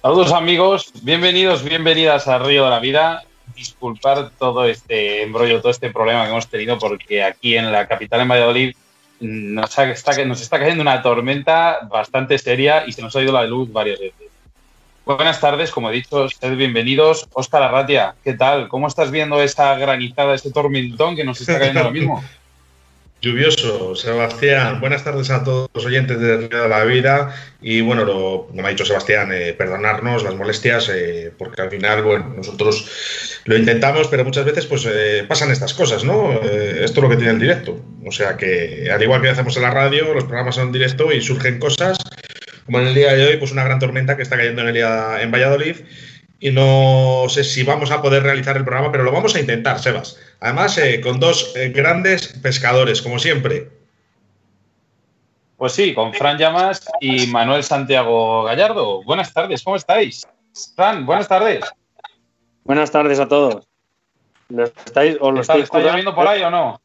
Saludos amigos, bienvenidos, bienvenidas a Río de la Vida. Disculpar todo este embrollo, todo este problema que hemos tenido porque aquí en la capital, en Valladolid, nos, está, nos está cayendo una tormenta bastante seria y se nos ha ido la luz varias veces. Buenas tardes, como he dicho, sed bienvenidos. Óscar Arratia, ¿qué tal? ¿Cómo estás viendo esa granizada, ese tormentón que nos está cayendo ahora mismo? Lluvioso, Sebastián. Buenas tardes a todos los oyentes de de la Vida. Y bueno, lo, como ha dicho Sebastián, eh, perdonarnos las molestias, eh, porque al final, bueno, nosotros lo intentamos, pero muchas veces pues eh, pasan estas cosas, ¿no? esto es lo que tiene el directo. O sea que, al igual que hacemos en la radio, los programas son en directo y surgen cosas, como en el día de hoy, pues una gran tormenta que está cayendo en, el en Valladolid y no sé si vamos a poder realizar el programa, pero lo vamos a intentar, Sebas. Además, eh, con dos eh, grandes pescadores, como siempre. Pues sí, con Fran Llamas y Manuel Santiago Gallardo. Buenas tardes, ¿cómo estáis? Fran, buenas tardes. Buenas tardes a todos. ¿Lo estáis, o lo estáis ¿Está lloviendo por ahí o no?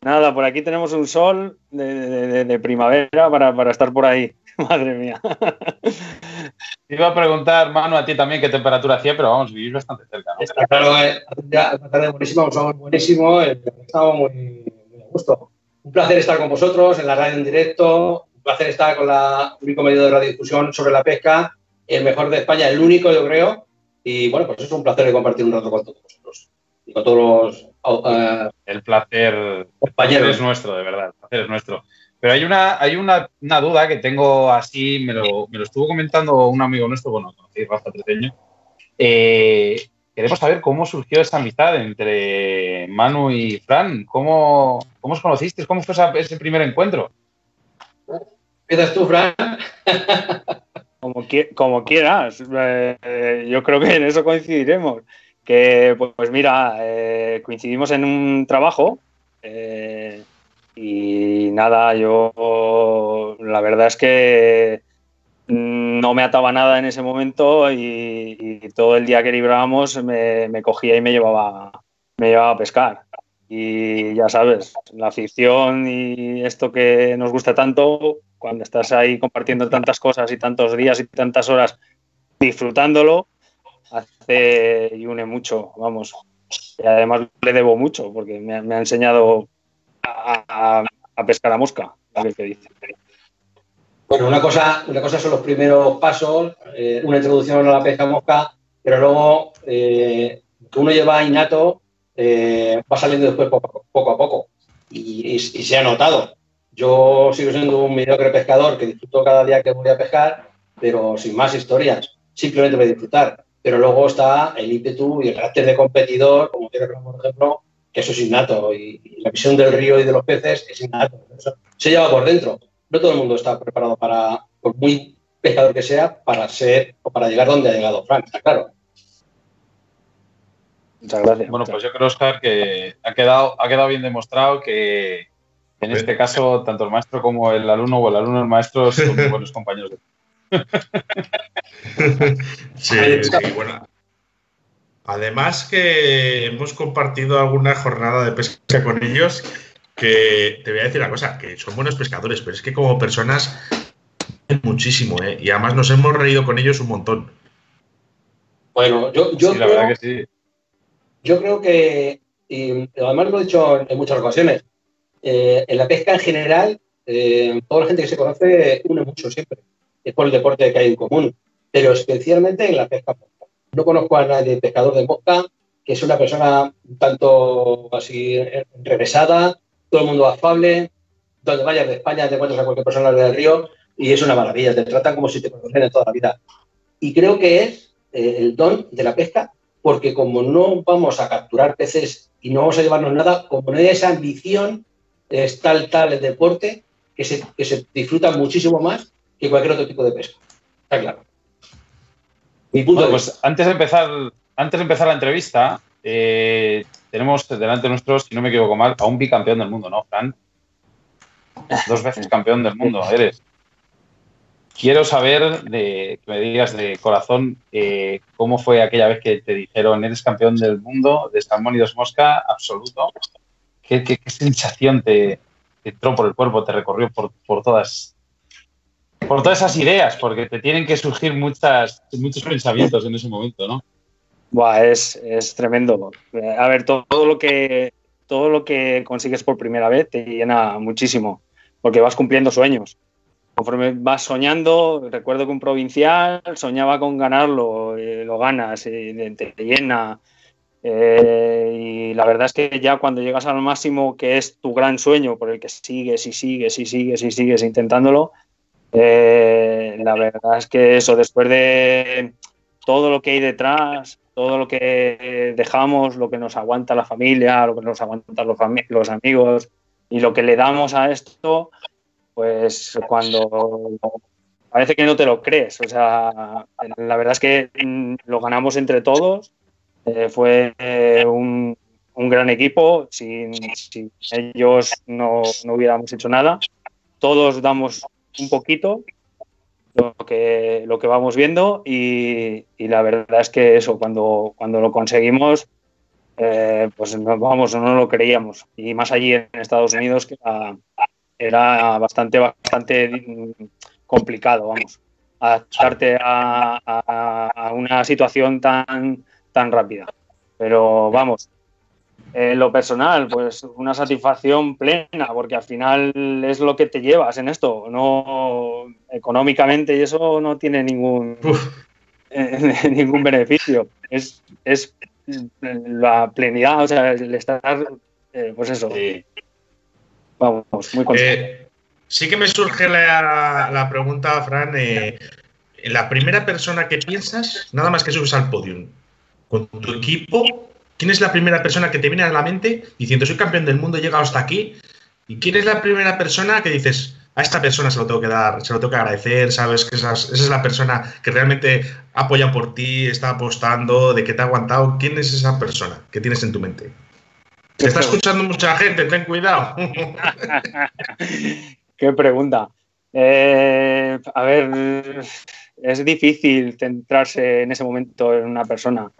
Nada, por aquí tenemos un sol de, primavera para, para estar por ahí. Madre mía. Te iba a preguntar, Manu, a ti también qué temperatura hacía, pero vamos, vivir bastante cerca. ¿no? Está claro, eh, ya, una tarde buenísima, un sábado buenísimo, eh, estamos muy, muy, a gusto. Un placer estar con vosotros en la radio en directo, un placer estar con la único medio de radiodifusión sobre la pesca, el mejor de España, el único, yo creo. Y bueno, pues es un placer de compartir un rato con todos vosotros y con todos los. Uh, el placer, el placer es nuestro, de verdad, el placer es nuestro. Pero hay una, hay una, una, duda que tengo así, me lo, me lo estuvo comentando un amigo nuestro, bueno, conocí Rafa Treteño. Eh, queremos saber cómo surgió esa amistad entre Manu y Fran. ¿Cómo, cómo os conocisteis? ¿Cómo fue ese primer encuentro? ¿Empiezas tú, Fran? como, como quieras. Eh, yo creo que en eso coincidiremos. Que, pues, pues mira, eh, coincidimos en un trabajo. Eh, y nada, yo la verdad es que no me ataba nada en ese momento y, todo el día que librábamos me, cogía y me llevaba, me llevaba a pescar. Y ya sabes, la afición y esto que nos gusta tanto, cuando estás ahí compartiendo tantas cosas y tantos días y tantas horas disfrutándolo, hace y une mucho, vamos. Y además le debo mucho porque me ha enseñado a, pescar a mosca, que dice. Bueno, una cosa, una cosa son los primeros pasos, eh, una introducción a la pesca a mosca, pero luego eh, que uno lleva innato eh, va saliendo después poco, a poco y, se ha notado. Yo sigo siendo un mediocre pescador que disfruto cada día que voy a pescar, pero sin más historias, simplemente voy a disfrutar. Pero luego está el ímpetu y el carácter de competidor, como quiero por ejemplo, que eso es innato y, la visión del río y de los peces es innato. se lleva por dentro. No todo el mundo está preparado para, por muy pescador que sea, para ser o para llegar donde ha llegado Frank, está claro. Muchas gracias. Bueno, pues yo creo, Oscar, que ha quedado, ha quedado bien demostrado que en este caso tanto el maestro como el alumno o el alumno el maestro son muy buenos compañeros. sí, sí, bueno. Además que hemos compartido alguna jornada de pesca con ellos que te voy a decir una cosa, que son buenos pescadores, pero es que como personas muchísimo, ¿eh? Y además nos hemos reído con ellos un montón. Bueno, yo, yo creo, que sí. Yo creo que, y además lo he dicho en muchas ocasiones, eh, en la pesca en general, eh, toda la gente que se conoce une mucho siempre. Es por el deporte que hay en común, pero especialmente en la pesca no conozco a nadie pescador de mosca que es una persona un tanto así regresada, todo el mundo afable, donde vayas de España te encuentras a cualquier persona del río y es una maravilla, te tratan como si te conocieran toda la vida. Y creo que es eh, el don de la pesca, porque como no vamos a capturar peces y no vamos a llevarnos nada, como no hay esa ambición, es tal, tal el deporte, que se, que se disfruta muchísimo más que cualquier otro tipo de pesca. Está claro pues antes de empezar, antes de empezar la entrevista, eh, tenemos delante de nosotros, si no me equivoco mal, a un bicampeón del mundo, ¿no, Fran? Dos veces campeón del mundo, eres. Quiero saber, de, que me digas de corazón, eh, cómo fue aquella vez que te dijeron, eres campeón del mundo de salmón y dos mosca, absoluto. ¿Qué, sensación te, entró por el cuerpo, te recorrió por, por todas por todas esas ideas, porque te tienen que surgir muchas, muchos pensamientos en ese momento, ¿no? Buah, es, es tremendo. A ver, todo, lo que, todo lo que consigues por primera vez te llena muchísimo, porque vas cumpliendo sueños. Conforme vas soñando, recuerdo que un provincial soñaba con ganarlo, eh, lo ganas, y te, llena. Eh, y la verdad es que ya cuando llegas al máximo, que es tu gran sueño, por el que sigues y sigues y sigues y sigues intentándolo, eh, la verdad es que eso, después de todo lo que hay detrás, todo lo que dejamos, lo que nos aguanta la familia, lo que nos aguantan los, los amigos y lo que le damos a esto, pues cuando parece que no te lo crees. O sea, la verdad es que mm, lo ganamos entre todos. Eh, fue eh, un, gran equipo. Sin, ellos no, no, hubiéramos hecho nada. Todos damos un poquito lo que, lo que vamos viendo y, la verdad es que eso, cuando, cuando lo conseguimos, eh, pues vamos, no lo creíamos. Y más allí en Estados Unidos, que era, bastante, bastante complicado, vamos, adaptarte a, a, una situación tan, tan rápida. Pero vamos, en lo personal, pues una satisfacción plena, porque al final es lo que te llevas en esto, no económicamente y eso no tiene ningún, ningún beneficio. Es, es la plenidad, o sea, el estar, eh, pues eso. Vamos, muy contento. Eh, sí que me surge la, la pregunta, Fran, eh, la primera persona que piensas, nada más que subes al podium, con tu equipo, ¿Quién es la primera persona que te viene a la mente diciendo soy campeón del mundo, he llegado hasta aquí? ¿Y quién es la primera persona que dices a esta persona se lo tengo que dar, se lo tengo que agradecer, sabes que esa, es la persona que realmente apoya por ti, está apostando, de que te ha aguantado? ¿Quién es esa persona que tienes en tu mente? Te está escuchando mucha gente, ten cuidado. Qué pregunta. Eh, a ver, es difícil centrarse en ese momento en una persona.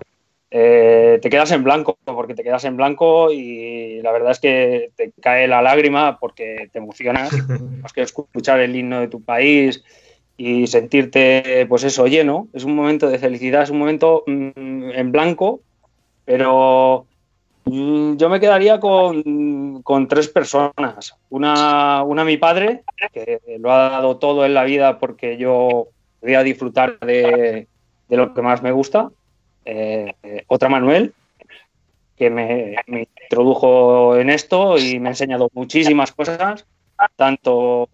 Eh, te quedas en blanco, porque te quedas en blanco y la verdad es que te cae la lágrima porque te emocionas, más que escuchar el himno de tu país y sentirte, pues eso, lleno. Es un momento de felicidad, es un momento mm, en blanco, pero mm, yo me quedaría con, tres personas. Una, una mi padre, que lo ha dado todo en la vida porque yo podía disfrutar de, de lo que más me gusta eh, otra Manuel, que me, introdujo en esto y me ha enseñado muchísimas cosas, tanto,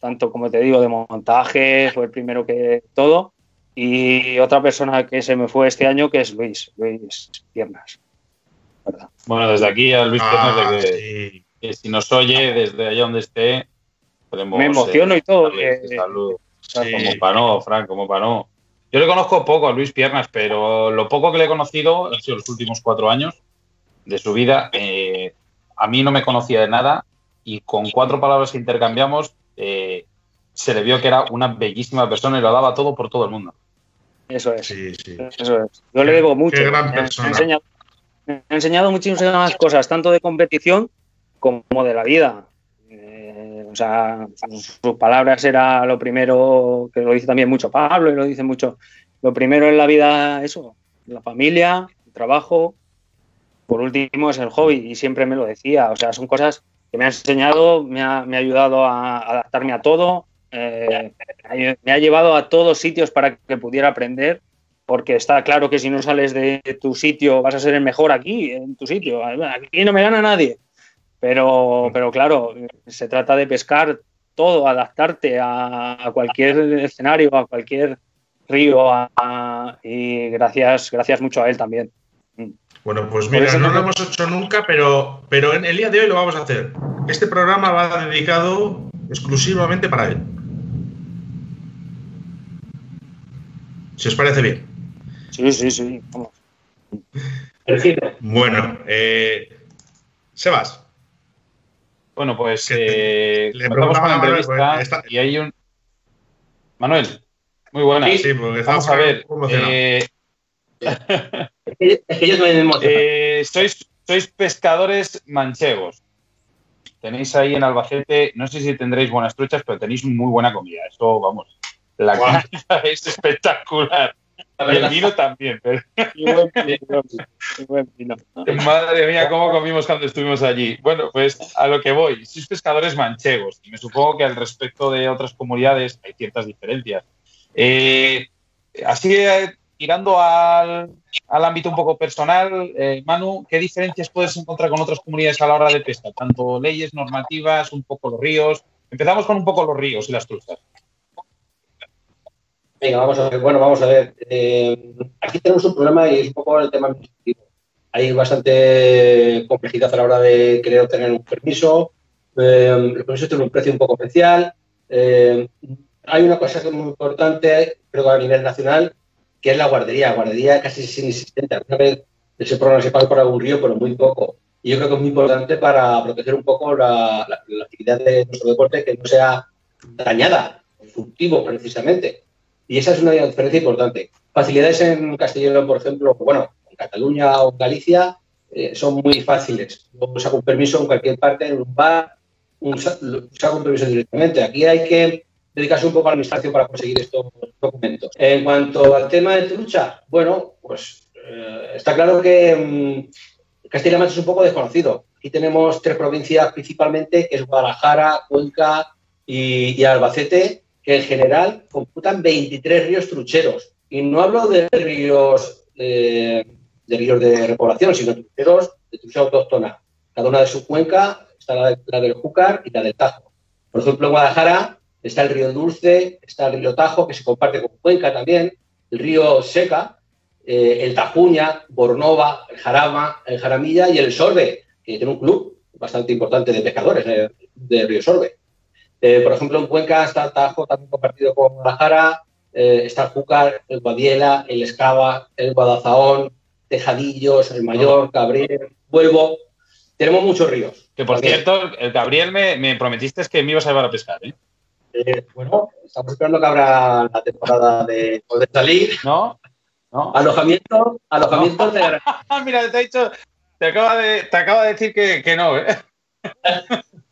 tanto como te digo, de montaje, fue el primero que todo, y otra persona que se me fue este año, que es Luis, Luis Piernas. Bueno, desde aquí a Luis Piernas, de ah, que, si nos oye desde allá donde esté, podemos... Me emociono y todo. Como para no, Frank, como para no. Yo le conozco poco a Luis Piernas, pero lo poco que le he conocido han sido los últimos cuatro años de su vida. Eh, a mí no me conocía de nada y con cuatro palabras que intercambiamos eh, se le vio que era una bellísima persona y lo daba todo por todo el mundo. Eso es. Eso es. Yo le debo mucho. me, ha enseñado, me ha enseñado muchísimas cosas, tanto de competición como de la vida. O sea, sus, palabras era lo primero, que lo dice también mucho Pablo y lo dice mucho, lo primero en la vida, eso, la familia, el trabajo, por último es el hobby y siempre me lo decía, o sea, son cosas que me ha enseñado, me ha, ayudado a adaptarme a todo, eh, me ha llevado a todos sitios para que pudiera aprender, porque está claro que si no sales de tu sitio vas a ser el mejor aquí, en tu sitio, aquí no me gana nadie. Pero, pero claro, se trata de pescar todo, adaptarte a, cualquier escenario, a cualquier río, y gracias, gracias mucho a él también. Bueno, pues mira, no lo hemos hecho nunca, pero, pero en el día de hoy lo vamos a hacer. Este programa va dedicado exclusivamente para él. Si os parece bien. Sí, sí, sí. Vamos. Bueno, eh, Sebas, bueno, pues eh, le con la entrevista y hay un... Manuel, muy buena. Sí, porque Vamos a ver. Eh... es que ellos me eh, sois, sois pescadores manchegos. Tenéis ahí en Albacete, no sé si tendréis buenas truchas, pero tenéis muy buena comida. Eso, vamos, La wow. es espectacular. Y el vino también. Pero... buen vino, Madre mía, cómo comimos cuando estuvimos allí. Bueno, pues a lo que voy. Sois pescadores manchegos y me supongo que al respecto de otras comunidades hay ciertas diferencias. Eh, así, eh, tirando al, al, ámbito un poco personal, eh, Manu, ¿qué diferencias puedes encontrar con otras comunidades a la hora de pesca? Tanto leyes, normativas, un poco los ríos. Empezamos con un poco los ríos y las truzas. Venga, vamos a ver. Bueno, vamos a ver. Eh, aquí tenemos un problema y es un poco el tema administrativo. Hay bastante complejidad a la hora de querer obtener un permiso. Eh, el permiso tiene un precio un poco especial. Eh, hay una cosa que es muy importante, creo que a nivel nacional, que es la guardería. La guardería casi es inexistente. Alguna vez ese programa se paga por algún río, pero muy poco. Y yo creo que es muy importante para proteger un poco la, actividad de nuestro deporte que no sea dañada, furtivo precisamente. Y esa es una diferencia importante. Facilidades en castellano, por ejemplo, bueno, en Cataluña o en Galicia eh, son muy fáciles. Yo saco un permiso en cualquier parte, en un bar, un, saco un permiso directamente. Aquí hay que dedicarse un poco a la administración para conseguir estos documentos. En cuanto al tema de trucha, bueno, pues eh, está claro que mmm, Castilla-La es un poco desconocido. Aquí tenemos tres provincias principalmente, que es Guadalajara, Cuenca y Albacete, en general computan 23 ríos trucheros. Y no hablo de ríos, eh, de ríos de repoblación, sino trucheros de trucha autóctona. Cada una de su cuenca está la, del Júcar y la del Tajo. Por ejemplo, en Guadalajara está el río Dulce, está el río Tajo, que se comparte con Cuenca también, el río Seca, eh, el Tajuña, Bornova, el Jarama, el Jaramilla y el Sorbe, que tiene un club bastante importante de pescadores eh, de Río Sorbe. Eh, por ejemplo, en Cuenca está Tajo también compartido con Guadalajara, eh, está Júcar, el Guadiela, el Escava, el Guadalzahón, Tejadillos, el Mayor, Cabril, Vuelvo. Tenemos muchos ríos. Que por también. cierto, el Gabriel me, me, prometiste que me ibas a llevar a pescar, ¿eh? ¿eh? bueno, estamos esperando que abra la temporada de poder salir. ¿No? ¿No? Alojamiento, alojamiento no. de... Mira, te he dicho, te acaba de, te acaba de decir que, que no, ¿eh?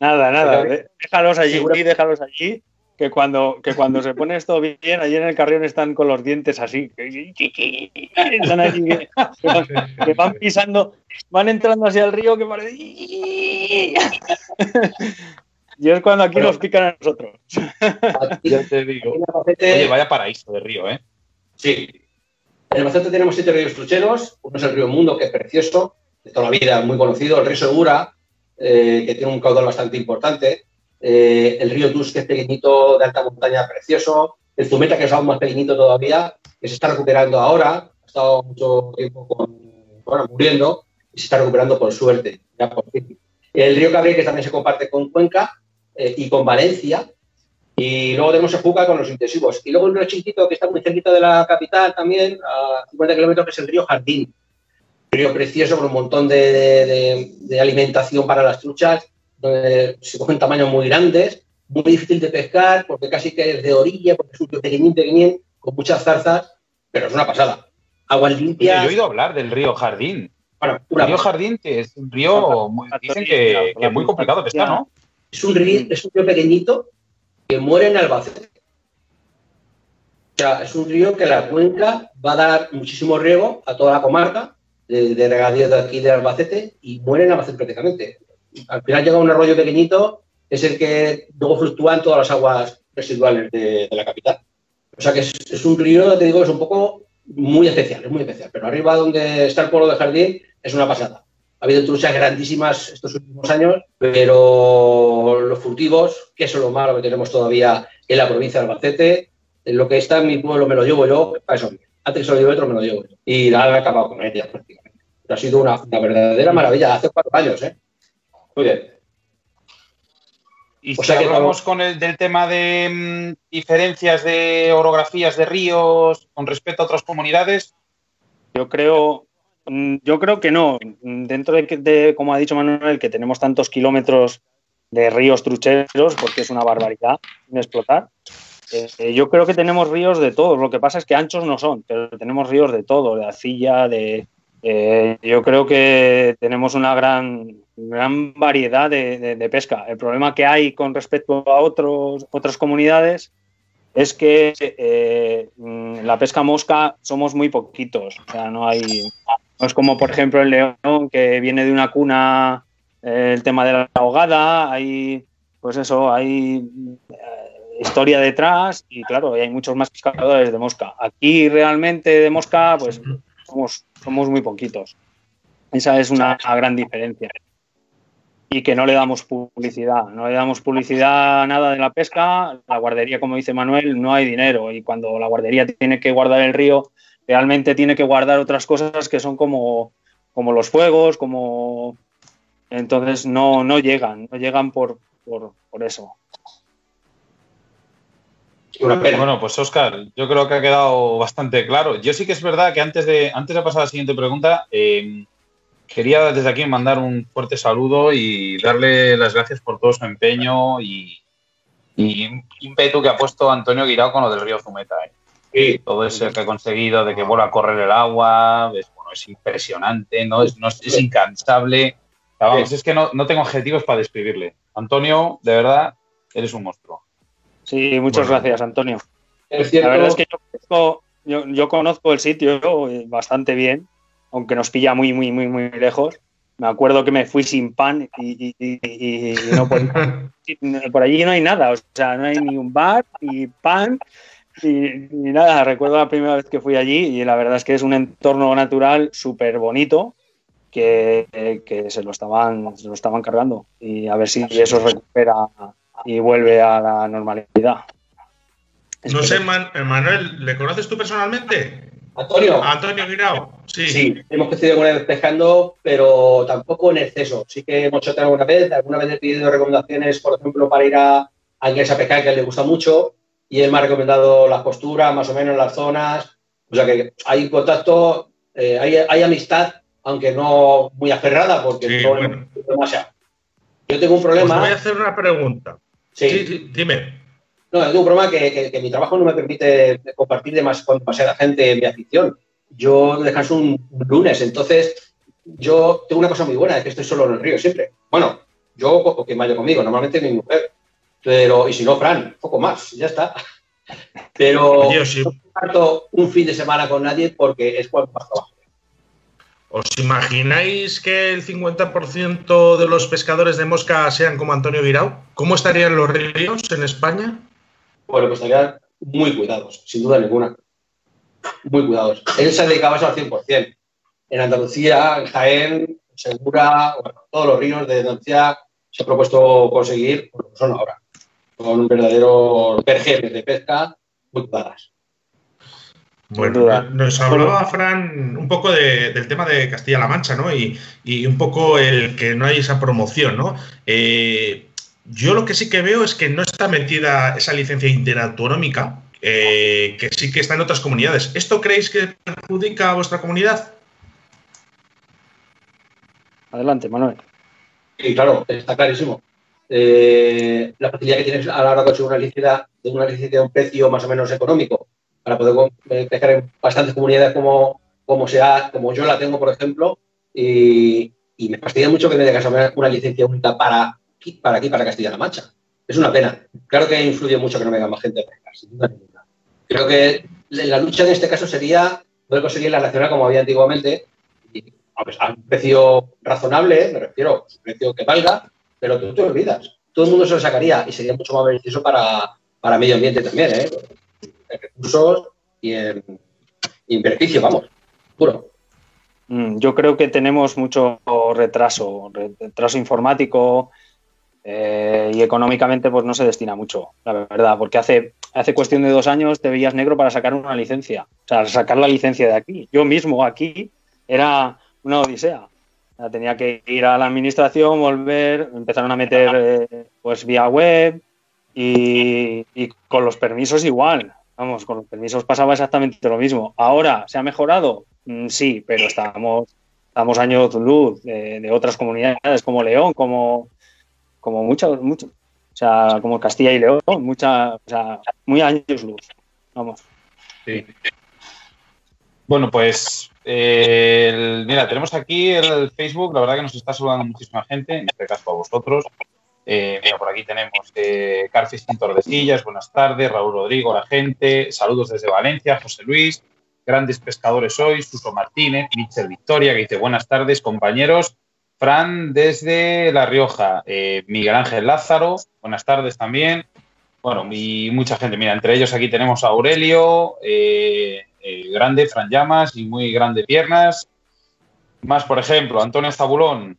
Nada, nada. Déjalos allí, sí, déjalos allí. Que cuando, que cuando se pone esto bien, allí en el carrión están con los dientes así. Están allí que, que van pisando, van entrando hacia el río que parece. Y es cuando aquí Pero, nos pican a nosotros. Ya te digo. Oye, vaya paraíso de río, ¿eh? Sí. En el Macete tenemos siete ríos trucheros. Uno es el río Mundo, que es precioso, de toda la vida, muy conocido. El río Segura, eh, que tiene un caudal bastante importante. Eh, el río Tus, que es pequeñito, de alta montaña, precioso. El Zumeta, que es aún más pequeñito todavía, que se está recuperando ahora. Ha estado mucho tiempo con, bueno, muriendo y se está recuperando por suerte. Ya por fin. El río Cabrera, que también se comparte con Cuenca eh, y con Valencia. Y luego tenemos el Juca con los intensivos. Y luego un río chiquito que está muy cerquita de la capital también, a 50 kilómetros, que es el río Jardín río precioso con un montón de, de, de, alimentación para las truchas, donde se cogen tamaños muy grandes, muy difícil de pescar, porque casi que es de orilla, porque es un río pequeñín, pequeñín, con muchas zarzas, pero es una pasada. Aguas limpias. Yo he oído hablar del río Jardín. Bueno, el río Jardín, que es un río, muy, dicen que, que es muy complicado de pescar, ¿no? Es un, río, es un río pequeñito que muere en Albacete. O sea, es un río que la cuenca va a dar muchísimo riego a toda la comarca, de, de regadío de aquí de Albacete y mueren en Albacete prácticamente. Al final llega un arroyo pequeñito, es el que luego fluctúa en todas las aguas residuales de, la capital. O sea que es, un río, te digo, es un poco muy especial, es muy especial. Pero arriba donde está el pueblo de Jardín es una pasada. Ha habido truchas grandísimas estos últimos años, pero los furtivos, que eso es lo malo que tenemos todavía en la provincia de Albacete, lo que está en mi pueblo me lo llevo yo, para eso antes que se lo otro me lo llevo yo. Y nada, he acabado con ella prácticamente. Pero ha sido una, una, verdadera maravilla, hace cuatro años, ¿eh? Muy bien. Y o sea si que hablamos con el del tema de mmm, diferencias de orografías de ríos con respecto a otras comunidades. Yo creo, mm, yo creo que no. Dentro de, de, como ha dicho Manuel, que tenemos tantos kilómetros de ríos trucheros, porque es una barbaridad sin explotar. Eh, yo creo que tenemos ríos de todos. Lo que pasa es que anchos no son, pero tenemos ríos de todo, de arcilla, de. Eh, yo creo que tenemos una gran, gran variedad de, de, pesca. El problema que hay con respecto a otros, otras comunidades es que eh, en la pesca mosca somos muy poquitos. O sea, no hay. No es como, por ejemplo, el león que viene de una cuna, el tema de la ahogada, hay, pues eso, hay historia detrás y claro, hay muchos más pescadores de mosca. Aquí realmente de mosca, pues somos, somos muy poquitos. Esa es una gran diferencia y que no le damos publicidad. No le damos publicidad a nada de la pesca. La guardería, como dice Manuel, no hay dinero. Y cuando la guardería tiene que guardar el río, realmente tiene que guardar otras cosas que son como, como los fuegos, como... Entonces no, no llegan, no llegan por, por, eso. Bueno, pues Oscar, yo creo que ha quedado bastante claro. Yo sí que es verdad que antes de, antes de pasar a la siguiente pregunta, eh, quería desde aquí mandar un fuerte saludo y darle las gracias por todo su empeño y, y ímpetu que ha puesto Antonio Guirao con lo del río Zumeta. ¿eh? Todo eso que ha conseguido de que vuelva a correr el agua, es, bueno, es impresionante, ¿no? Es, es incansable. Vamos, es que no, tengo adjetivos para describirle. Antonio, de verdad, eres un monstruo. Sí, muchas gracias, Antonio. La verdad es que yo yo conozco el sitio bastante bien aunque nos pilla muy, muy, muy, muy lejos. Me acuerdo que me fui sin pan y, no por, allí no hay nada, o sea, no hay ni un bar, ni pan, ni, nada. Recuerdo la primera vez que fui allí y la verdad es que es un entorno natural súper bonito que, se, lo estaban, se lo estaban cargando y a ver si eso recupera y vuelve a la normalidad. No sé, Manuel, ¿le conoces tú personalmente? Antonio. Antonio Guirao. Sí. sí, hemos coincidido alguna vez pescando, pero tampoco en exceso. Sí que hemos hecho alguna vez, alguna vez he pedido recomendaciones, por ejemplo, para ir a, a inglés a pescar, que a él le gusta mucho, y él me ha recomendado las posturas, más o menos las zonas. O sea que hay contacto, eh, hay, hay, amistad, aunque no muy aferrada, porque no bueno. demasiado. Yo tengo un problema. Os voy a hacer una pregunta. Sí, sí dime. No, tengo un problema que, que, mi trabajo no me permite compartir de más con demasiada gente mi afición. Yo descanso un, lunes, entonces yo tengo una cosa muy buena, es que estoy solo en el río siempre. Bueno, yo que vaya conmigo, normalmente mi mujer, pero, y si no, Fran, poco más, ya está. Pero no comparto un fin de semana con nadie porque es cuando más trabajo. ¿Os imagináis que el 50% de los pescadores de mosca sean como Antonio Virao? ¿Cómo estarían los ríos en España? Bueno, pues estarían muy cuidados, sin duda ninguna. Muy cuidados. Él se dedicaba eso al 100%. En Andalucía, en Jaén, Segura, bueno, todos los ríos de Andalucía se ha propuesto conseguir, lo que son ahora. Son un verdadero pergeles de pesca muy cuidadas. Bueno, nos hablaba Fran un poco del tema de Castilla-La Mancha, ¿no? Y, y, un poco el que no hay esa promoción, ¿no? Eh, yo lo que sí que veo es que no está metida esa licencia interautonómica, eh, que sí que está en otras comunidades. ¿Esto creéis que perjudica a vuestra comunidad? Adelante, Manuel. Sí, claro, está clarísimo. Eh, la facilidad que tienes a la hora de conseguir una licencia de una licencia de un precio más o menos económico para poder eh, pescar en bastantes comunidades como, como, sea, como yo la tengo, por ejemplo, y, me fastidia mucho que me dejas una licencia única para para aquí, para Castilla-La Mancha. Es una pena. Claro que influye mucho que no venga más gente a pescar. Creo que la lucha en este caso sería poder conseguir la nacional como había antiguamente, a un precio razonable, me refiero, un precio que valga, pero tú te olvidas. Todo el mundo se lo sacaría y sería mucho más beneficioso para, para medio ambiente también, ¿eh? En recursos y en, beneficio, vamos, puro. Mm, yo creo que tenemos mucho retraso, retraso informático, eh, y económicamente pues no se destina mucho, la verdad, porque hace, hace cuestión de dos años te veías negro para sacar una licencia, o sea, sacar la licencia de aquí. Yo mismo aquí era una odisea. tenía que ir a la administración, volver, empezaron a meter eh, pues vía web y, con los permisos igual. Vamos, con los permisos pasaba exactamente lo mismo. Ahora, ¿se ha mejorado? Mm, sí, pero estamos, estamos años luz de otras comunidades como León, como, como muchos, mucho, o sea, como Castilla y León, mucha, o sea, muy años luz, vamos. Sí. Bueno, pues mira, tenemos aquí el Facebook, la verdad que nos está saludando muchísima gente, en este caso a vosotros. Eh, mira, por aquí tenemos eh, Carfishing Tordesillas, buenas tardes, Raúl Rodrigo, la gente, saludos desde Valencia, José Luis, grandes pescadores hoy, Suso Martínez, Michel Victoria, que dice buenas tardes, compañeros. Fran desde La Rioja, eh, Miguel Ángel Lázaro, buenas tardes también. Bueno, y mucha gente, mira, entre ellos aquí tenemos a Aurelio, eh, grande, Fran Llamas y muy grande piernas. Más, por ejemplo, Antonio Zabulón,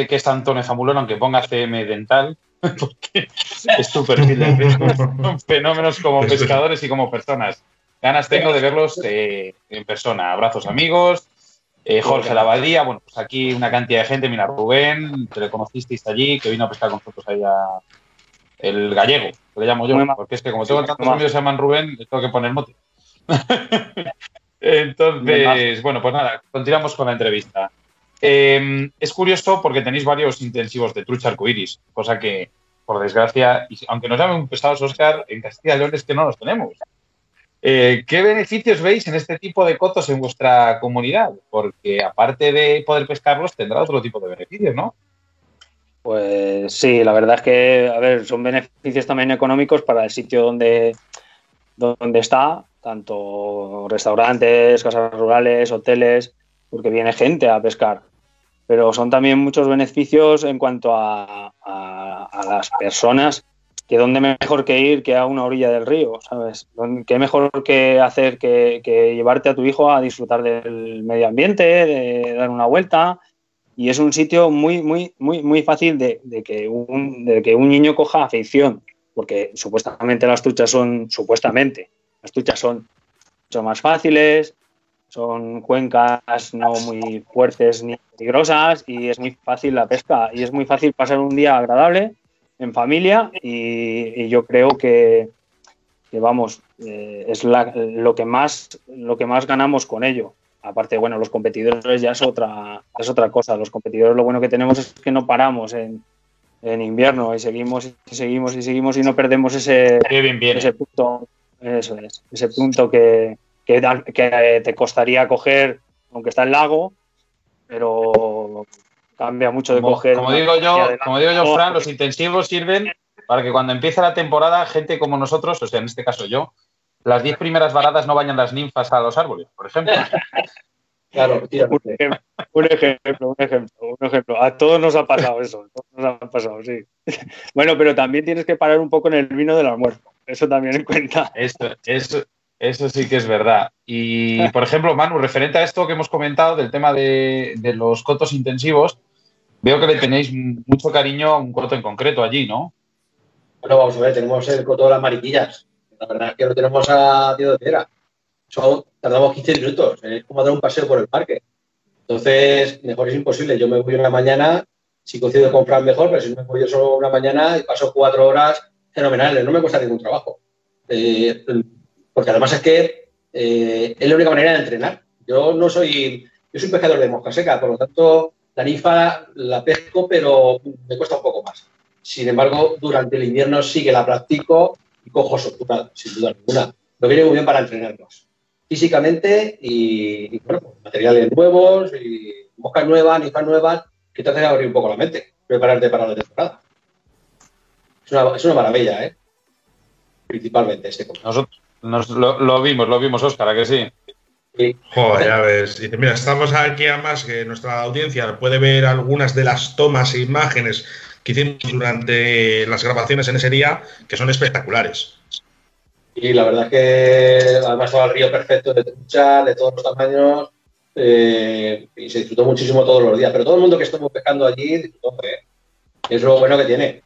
sé que es Antonio Zabulón, aunque ponga CM dental, porque es su perfil de Son fenómenos como pescadores y como personas. Ganas tengo de verlos eh, en persona. Abrazos amigos. Eh, Jorge Lavadía, bueno, pues aquí una cantidad de gente. Mira, Rubén, que le conocisteis allí, que vino a pescar con nosotros ahí a el gallego, que le llamo yo, porque es que como tengo tantos amigos que se llaman Rubén, le tengo que poner mote. Entonces, bueno, pues nada, continuamos con la entrevista. Eh, es curioso porque tenéis varios intensivos de trucha arcoiris, cosa que, por desgracia, aunque nos llamen pesados, Oscar, en Castilla y León es que no los tenemos. Eh, ¿Qué beneficios veis en este tipo de cotos en vuestra comunidad? Porque aparte de poder pescarlos, tendrá otro tipo de beneficios, ¿no? Pues sí, la verdad es que, a ver, son beneficios también económicos para el sitio donde, donde está, tanto restaurantes, casas rurales, hoteles, porque viene gente a pescar. Pero son también muchos beneficios en cuanto a, a las personas que dónde mejor que ir que a una orilla del río, ¿sabes? ¿Qué mejor que hacer que, llevarte a tu hijo a disfrutar del medio ambiente, de dar una vuelta? Y es un sitio muy, muy, muy, muy fácil de, que un, de que un niño coja afección, porque supuestamente las truchas son, supuestamente, las truchas son mucho más fáciles, son cuencas no muy fuertes ni peligrosas y es muy fácil la pesca y es muy fácil pasar un día agradable en familia y, yo creo que, vamos, eh, es lo, que más, lo que más ganamos con ello. Aparte, bueno, los competidores ya es otra, es otra cosa. Los competidores lo bueno que tenemos es que no paramos en, invierno y seguimos y seguimos y seguimos y no perdemos ese, ese punto, eso es, ese punto que, que, que te costaría coger, aunque está el lago, pero Cambia mucho de coger. Como digo yo, como digo yo, Fran, los intensivos sirven para que cuando empiece la temporada, gente como nosotros, o sea, en este caso yo, las 10 primeras varadas no vayan las ninfas a los árboles, por ejemplo. Claro, un, ejemplo, un ejemplo, un ejemplo, A todos nos ha pasado eso, nos ha pasado, sí. Bueno, pero también tienes que parar un poco en el vino del almuerzo. Eso también en cuenta. Eso, eso, eso sí que es verdad. Y, por ejemplo, Manu, referente a esto que hemos comentado del tema de, de los cotos intensivos, Veo que le tenéis mucho cariño a un coto en concreto allí, ¿no? Bueno, vamos a ver, tenemos el coto de las mariquillas. La verdad es que lo tenemos a tiro de piedra. tardamos 15 minutos, es como dar un paseo por el parque. Entonces, mejor es imposible. Yo me voy una mañana, si coincido con Fran mejor, pero si me voy yo solo una mañana y paso cuatro horas fenomenales, no me cuesta ningún trabajo. Eh, porque además es que eh, es la única manera de entrenar. Yo no soy, yo soy pescador de mosca seca, por lo tanto, Tarifa la pesco, pero me cuesta un poco más. Sin embargo, durante el invierno sí que la practico y cojo soltura, sin duda alguna. Lo viene muy bien para entrenarnos físicamente y, bueno, pues, materiales nuevos y moscas nuevas, ninfas nuevas, que te hacen abrir un poco la mente, prepararte para la temporada. Es una, es una maravilla, ¿eh? Principalmente este Nosotros lo, vimos, lo vimos, Óscar, ¿a que sí? Joder, ya ves. mira, estamos aquí además que nuestra audiencia puede ver algunas de las tomas e imágenes que hicimos durante las grabaciones en ese día, que son espectaculares. Y la verdad es que además estaba el río perfecto de trucha, de todos los tamaños, eh, y se disfrutó muchísimo todos los días. Pero todo el mundo que estuvo pescando allí disfrutó, ¿eh? es lo bueno que tiene.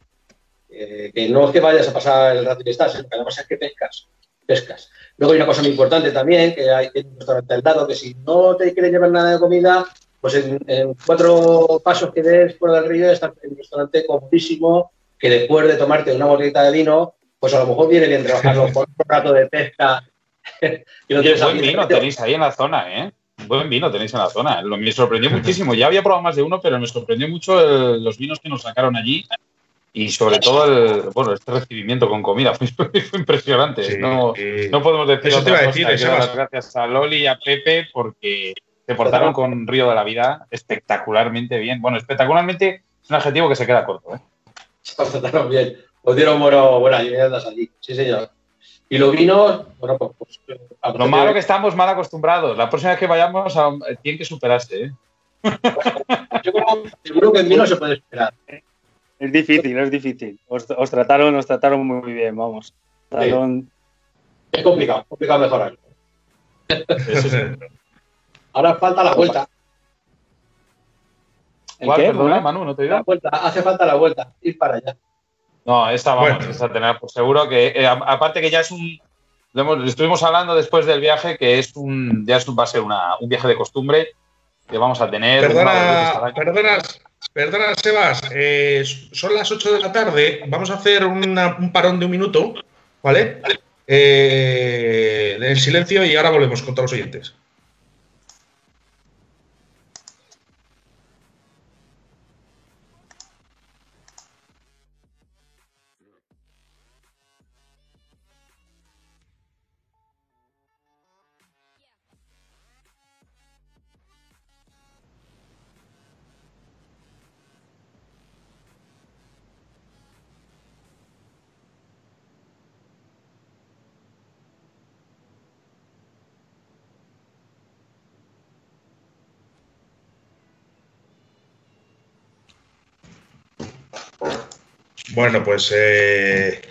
Eh, que no es que vayas a pasar el rato y estás, sino que además es que pescas, pescas. Luego hay una cosa muy importante también, que hay un restaurante al lado, que si no te quieres llevar nada de comida, pues en, cuatro pasos que des fuera del río está un restaurante comodísimo, que después de tomarte una botellita de vino, pues a lo mejor viene bien trabajarlo con un rato de pesca. buen vino tenéis ahí en la zona, ¿eh? Buen vino tenéis en la zona. Lo, me sorprendió muchísimo. Ya había probado más de uno, pero me sorprendió mucho los vinos que nos sacaron allí y sobre todo el, bueno, este recibimiento con comida fue, impresionante. no, no, podemos decir Eso otra decir, las gracias a Loli y a Pepe porque se portaron con Río de la Vida espectacularmente bien. Bueno, espectacularmente es un adjetivo que se queda corto. ¿eh? Se los trataron bien. Os dieron bueno, buenas viviendas allí. Sí, señor. Y los vinos, bueno, pues. pues Lo malo que estamos mal acostumbrados. La próxima vez que vayamos, a... tiene que superarse, ¿eh? Yo creo, seguro que en vino se puede esperar. Es difícil, es difícil. Os, trataron, os trataron muy bien, vamos. Es complicado, complicado mejorar. Ahora falta la vuelta. ¿Cuál, qué? Manu, no te La vuelta, hace falta la vuelta, ir para allá. No, esta vamos a tener por seguro que, eh, aparte que ya es un, estuvimos hablando después del viaje que es un, ya va a ser un viaje de costumbre que vamos a tener. Perdona, perdona, perdona Sebas, eh, son las 8 de la tarde, vamos a hacer un parón de un minuto, ¿vale? Eh, en silencio y ahora volvemos con todos los oyentes. Bueno, pues eh,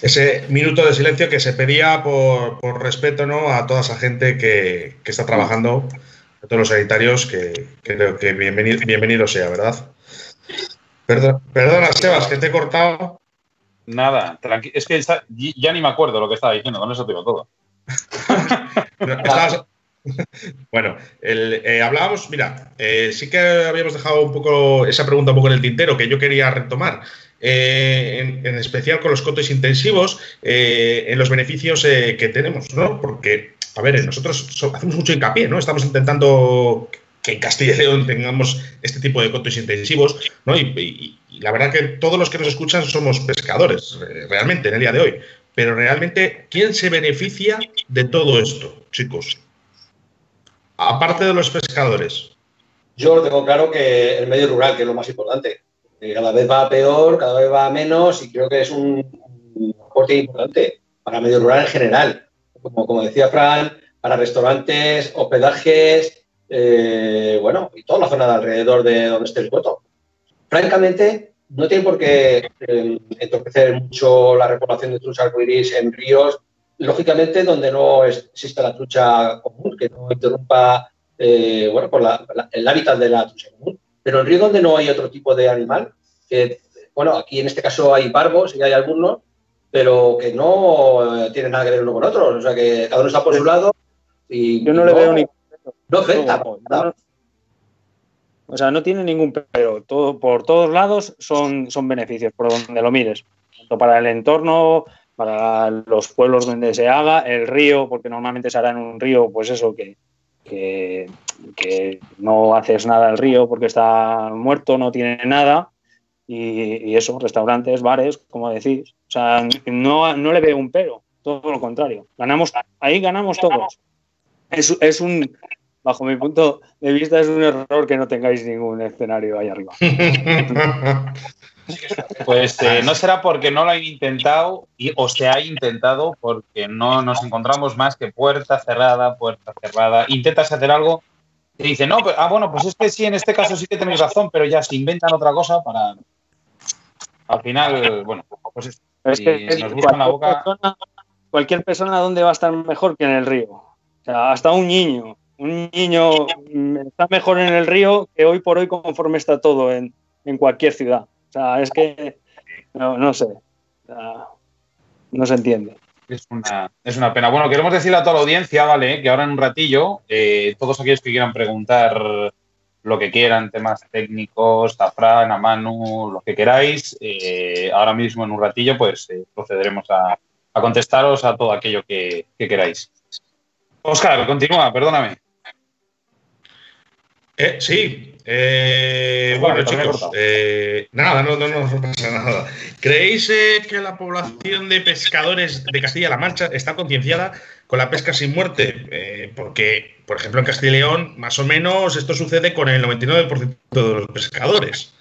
ese minuto de silencio que se pedía por, respeto ¿no? a toda esa gente que, está trabajando, a todos los sanitarios, que, creo que bienvenido, bienvenido sea, ¿verdad? perdona, Sebas, que te he cortado. Nada, es que ya ni me acuerdo lo que estaba diciendo, con eso te digo todo. bueno, eh, hablábamos, mira, eh, sí que habíamos dejado un poco esa pregunta un poco en el tintero que yo quería retomar. Eh, en, especial con los cotos intensivos, eh, en los beneficios eh, que tenemos, ¿no? Porque, a ver, nosotros hacemos mucho hincapié, ¿no? Estamos intentando que en Castilla y León tengamos este tipo de cotos intensivos, ¿no? Y, la verdad que todos los que nos escuchan somos pescadores, realmente, en el día de hoy. Pero realmente, ¿quién se beneficia de todo esto, chicos? Aparte de los pescadores. Yo lo tengo claro que el medio rural, que es lo más importante cada vez va peor, cada vez va menos y creo que es un, aporte importante para medio rural en general. Como, como decía Fran, para restaurantes, hospedajes, eh, bueno, y toda la zona de alrededor de donde esté el coto. Francamente, no tiene por qué eh, entorpecer mucho la repoblación de trucha arcoiris en ríos, lógicamente donde no existe la trucha común, que no interrumpa eh, bueno, por el hábitat de la trucha común. Pero en río donde no hay otro tipo de animal, que, bueno, aquí en este caso hay barbos y hay algunos, pero que no eh, tienen nada que ver uno con otro. O sea, que cada uno está por su lado y. Yo no, le veo ni. No afecta. o sea, no tiene ningún pero. Todo, por todos lados son, son beneficios, por donde lo mires. Tanto para el entorno, para los pueblos donde se haga, el río, porque normalmente se hará en un río, pues eso, que, que, no haces nada al río porque está muerto, no tiene nada. Y, eso, restaurantes, bares, como decís. O sea, no, no le veo un pero, todo lo contrario. Ganamos, ahí ganamos todos. Es, es un, bajo mi punto de vista, es un error que no tengáis ningún escenario ahí arriba. Pues eh, no será porque no lo han intentado y, o se ha intentado porque no nos encontramos más que puerta cerrada, puerta cerrada. Intentas hacer algo y dice, no, ah, bueno, pues es que sí, en este caso sí que tenéis razón, pero ya se inventan otra cosa para. Al final, bueno, pues es que nos gusta la boca. cualquier persona, ¿dónde va a estar mejor que en el río? O sea, hasta un niño. Un niño está mejor en el río que hoy por hoy, conforme está todo en, en cualquier ciudad. O sea, es que no, sé. no se entiende. Es una, es una, pena. Bueno, queremos decirle a toda la audiencia, ¿vale? Que ahora en un ratillo, eh, todos aquellos que quieran preguntar lo que quieran, temas técnicos, a Fran, a Manu, lo que queráis, eh, ahora mismo en un ratillo, pues eh, procederemos a, contestaros a todo aquello que, que queráis. Oscar, continúa, perdóname. Sí, eh, bueno, chicos, eh, nada, no, no, no, pasa nada. ¿Creéis eh, que la población de pescadores de Castilla-La Mancha está concienciada con la pesca sin muerte? porque, por ejemplo, en Castilla y León, más o menos, esto sucede con el 99% de los pescadores.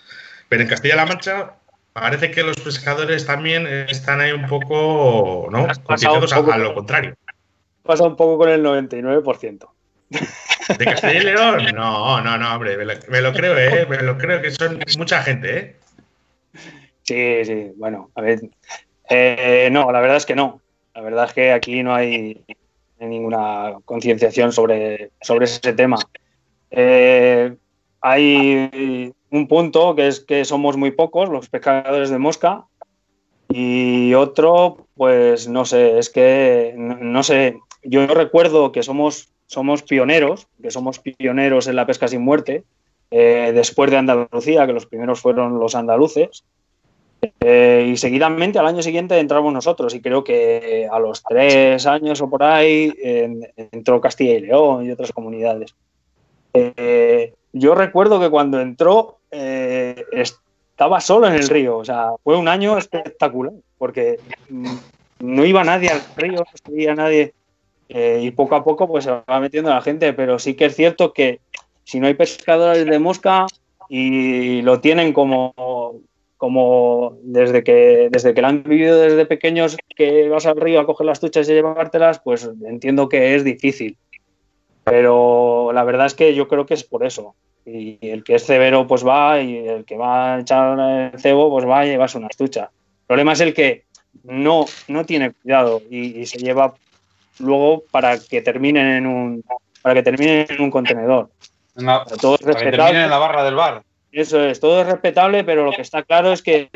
Pero en Castilla-La Mancha parece que los pescadores también están ahí un poco, ¿no? a, lo contrario. Pasa un poco con el 99%. ¿De Castilla y León? No, no, no, hombre, me lo, creo, ¿eh? Me lo creo que son mucha gente, ¿eh? Sí, sí, bueno, a ver. Eh, no, la verdad es que no. La verdad es que aquí no hay, ninguna concienciación sobre, sobre ese tema. Eh, hay un punto que es que somos muy pocos los pescadores de mosca y otro, pues no sé, es que no, sé, yo recuerdo que somos, somos pioneros, que somos pioneros en la pesca sin muerte, eh, después de Andalucía, que los primeros fueron los andaluces, eh, y seguidamente al año siguiente entramos nosotros y creo que a los tres años o por ahí entró Castilla y León y otras comunidades. Eh, yo recuerdo que cuando entró estaba solo en el río, o sea, fue un año espectacular, porque mm, no iba nadie al río, no sabía nadie, eh, y poco a poco pues se va metiendo la gente, pero sí que es cierto que si no hay pescadores de mosca y lo tienen como, como desde que desde que lo han vivido desde pequeños que vas al río a coger las tuchas y llevártelas, pues entiendo que es difícil. Pero la verdad es que yo creo que es por eso. Y el que es severo, pues va, y el que va a echar el cebo, pues va y llevas una estucha. El problema es el que no, no tiene cuidado y, se lleva luego para que terminen en un para que terminen en un contenedor. todo es respetable. en la barra del bar. Eso es, todo es respetable, pero lo que está claro es que,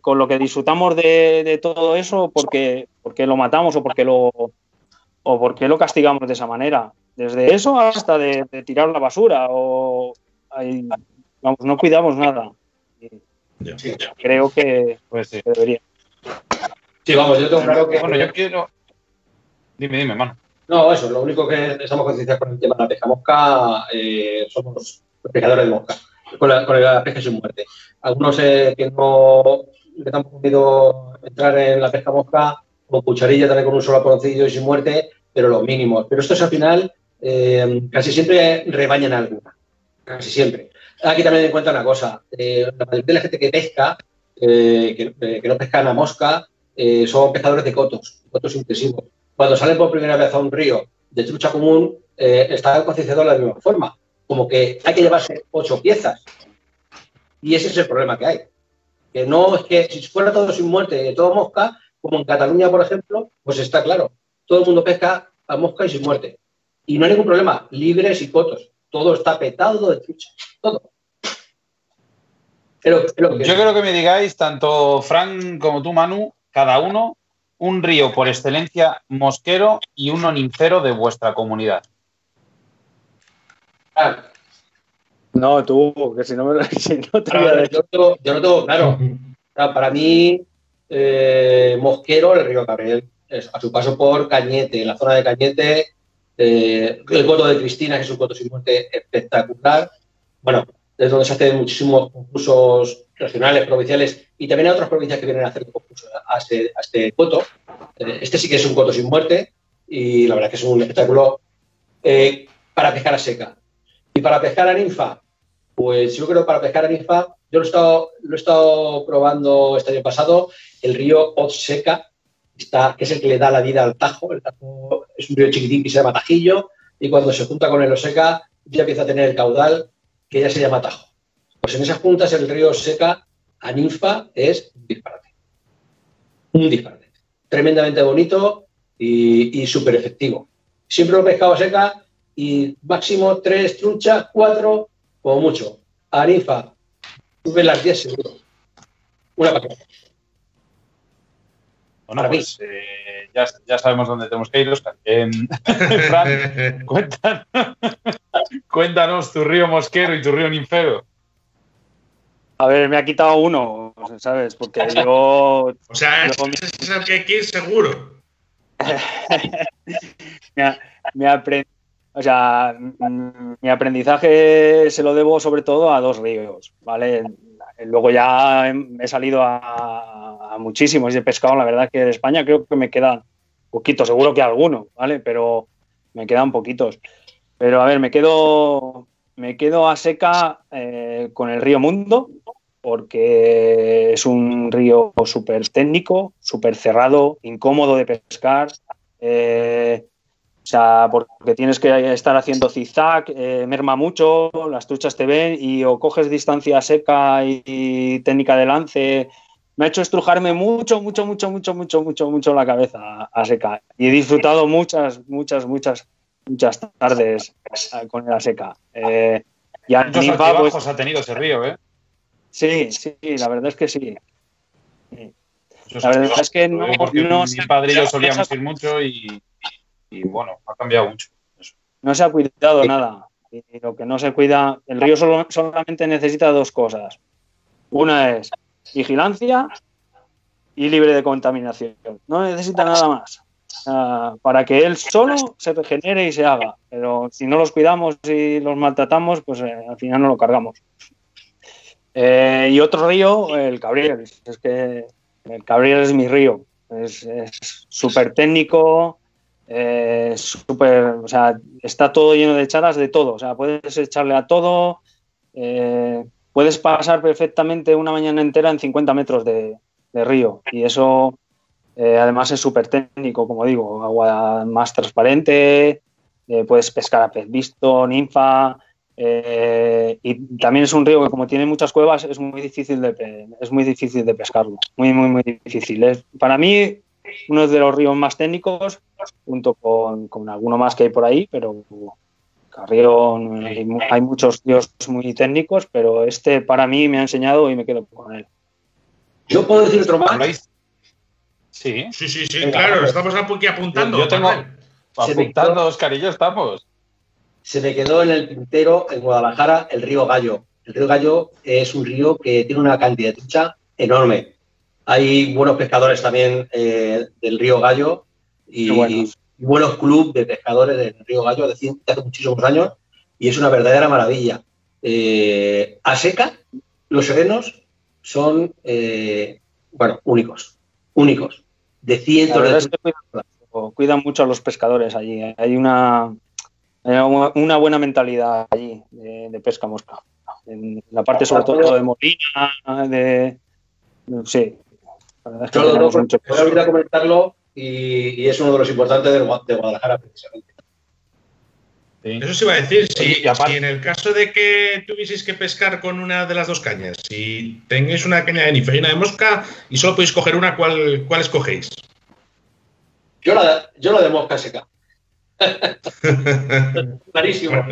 con lo que disfrutamos de, todo eso, porque, porque lo matamos o porque lo, o por qué lo castigamos de esa manera. Desde eso hasta de, tirar la basura o vamos, no cuidamos nada. Creo que, pues debería. Sí, vamos, yo tengo claro que. Bueno, yo quiero. Dime, dime, mano. No, eso, lo único que estamos concienciados con el tema de la pesca mosca, eh, somos pescadores de mosca, con la, con la pesca sin muerte. Algunos eh, que no que han podido entrar en la pesca mosca con cucharilla, también con un solo poncillo y sin muerte, pero los mínimos. Pero estos al final eh, casi siempre rebañan alguna, casi siempre. Aquí también en cuenta una cosa, eh, la mayoría de la gente que pesca, que, no pescan a mosca, son pescadores de cotos, cotos intensivos. Cuando salen por primera vez a un río de trucha común, están concienciados de la misma forma, como que hay que llevarse ocho piezas. Y ese es el problema que hay. Que no es que si fuera todo sin muerte, todo mosca, como en Cataluña, por ejemplo, pues está claro, todo el mundo pesca a mosca y sin muerte. Y no hay ningún problema, libres y cotos. Todo está petado de trucha. Todo. Yo creo que me digáis, tanto Fran como tú, Manu, cada uno, un río por excelencia mosquero y uno ninfero de vuestra comunidad. No, tú, que si no, me, si no te yo, yo, no tengo claro. para mí, eh, mosquero, el río Cabrel a su paso por Cañete, en la zona de Cañete, eh, el coto de Cristina, que es un coto sin muerte espectacular. Bueno, es donde se hacen muchísimos concursos regionales, provinciales y también hay otras provincias que vienen a hacer concursos a este, a este coto. Eh, este sí que es un coto sin muerte y la verdad que es un espectáculo eh, para pescar a seca. Y para pescar a ninfa, pues yo creo que para pescar a ninfa, yo lo he estado, lo he estado probando este año pasado, el río Seca que es el que le da la vida al Tajo. El Tajo es un río chiquitín que se llama Tajillo y cuando se junta con el Oseca ya empieza a tener el caudal que ya se llama Tajo. Pues en esas puntas el río Seca a ninfa es un disparate. Un disparate. Tremendamente bonito y, súper efectivo. Siempre lo pescado seca y máximo tres truchas, cuatro o mucho. A ninfa, sube las 10 seguro. Una paqueta. Bueno, pues eh, ya, sabemos dónde tenemos que ir, Oscar. Fran, cuéntanos, tu río mosquero y tu río ninfero. A ver, me ha quitado uno, ¿sabes? Porque yo. O sea, es el que quieres seguro. o sea, mi aprendizaje se lo debo sobre todo a dos ríos, ¿vale? Luego ya he salido a, muchísimos de pescado. La verdad que de España creo que me quedan poquitos, seguro que algunos, ¿vale? Pero me quedan poquitos. Pero a ver, me quedo, me quedo a seca eh, con el río Mundo porque es un río súper técnico, súper cerrado, incómodo de pescar. Eh, o sea, porque tienes que estar haciendo zigzag, eh, merma mucho, las truchas te ven y o coges distancia seca y, técnica de lance. Me ha hecho estrujarme mucho, mucho, mucho, mucho, mucho, mucho, mucho la cabeza a seca. Y he disfrutado muchas, muchas, muchas, muchas tardes con la seca. Eh, y Muchos pues, ha tenido ese río, ¿eh? Sí, sí, la verdad es que sí. La verdad es que no, no mi padre y yo solíamos ir mucho y, bueno, ha cambiado mucho. No se ha cuidado nada. Y lo que no se cuida, el río solo, solamente necesita dos cosas. Una es vigilancia y libre de contaminación. No necesita nada más. para que él solo se regenere y se haga. Pero si no los cuidamos y los maltratamos, pues eh, al final no lo cargamos. Eh, y otro río, el Cabriel. Es que el Cabriel es mi río. Es súper técnico, eh, o sea, está todo lleno de charas de todo. O sea, puedes echarle a todo. Eh, puedes pasar perfectamente una mañana entera en 50 metros de, río. Y eso, además, es súper técnico, como digo. Agua más transparente, puedes pescar a pez visto, ninfa. Eh, y también es un río que como tiene muchas cuevas es muy difícil de, es muy difícil de pescarlo, muy, muy, muy difícil. Es, para mí uno de los ríos más técnicos, junto con, con alguno más que hay por ahí, pero Carrión, hay, muchos ríos muy técnicos, pero este para mí me ha enseñado y me quedo con él. ¿Yo puedo decir otro más? Sí. Sí, sí, sí, claro, estamos aquí apuntando. Yo, tengo apuntando, Oscar y yo estamos se me quedó en el tintero en Guadalajara el río Gallo. El río Gallo es un río que tiene una cantidad de trucha enorme. Hay buenos pescadores también eh, del río Gallo y, buenos clubes de pescadores del río Gallo de, hace muchísimos años y es una verdadera maravilla. Eh, a seca, los serenos son, eh, bueno, únicos, únicos, de cientos de... cuidan mucho a los pescadores allí. Hay una, una buena mentalidad allí de, pesca mosca. En la parte sobre todo de Molina, de... La Yo voy a comentarlo y, es uno de los importantes de, Guadalajara precisamente. Eso sí iba a decir, si, en el caso de que tuvieseis que pescar con una de las dos cañas, si tenéis una caña de nífer y una de mosca y solo podéis coger una, ¿cuál, cuál escogéis? Yo la, yo la de mosca seca. Clarísimo.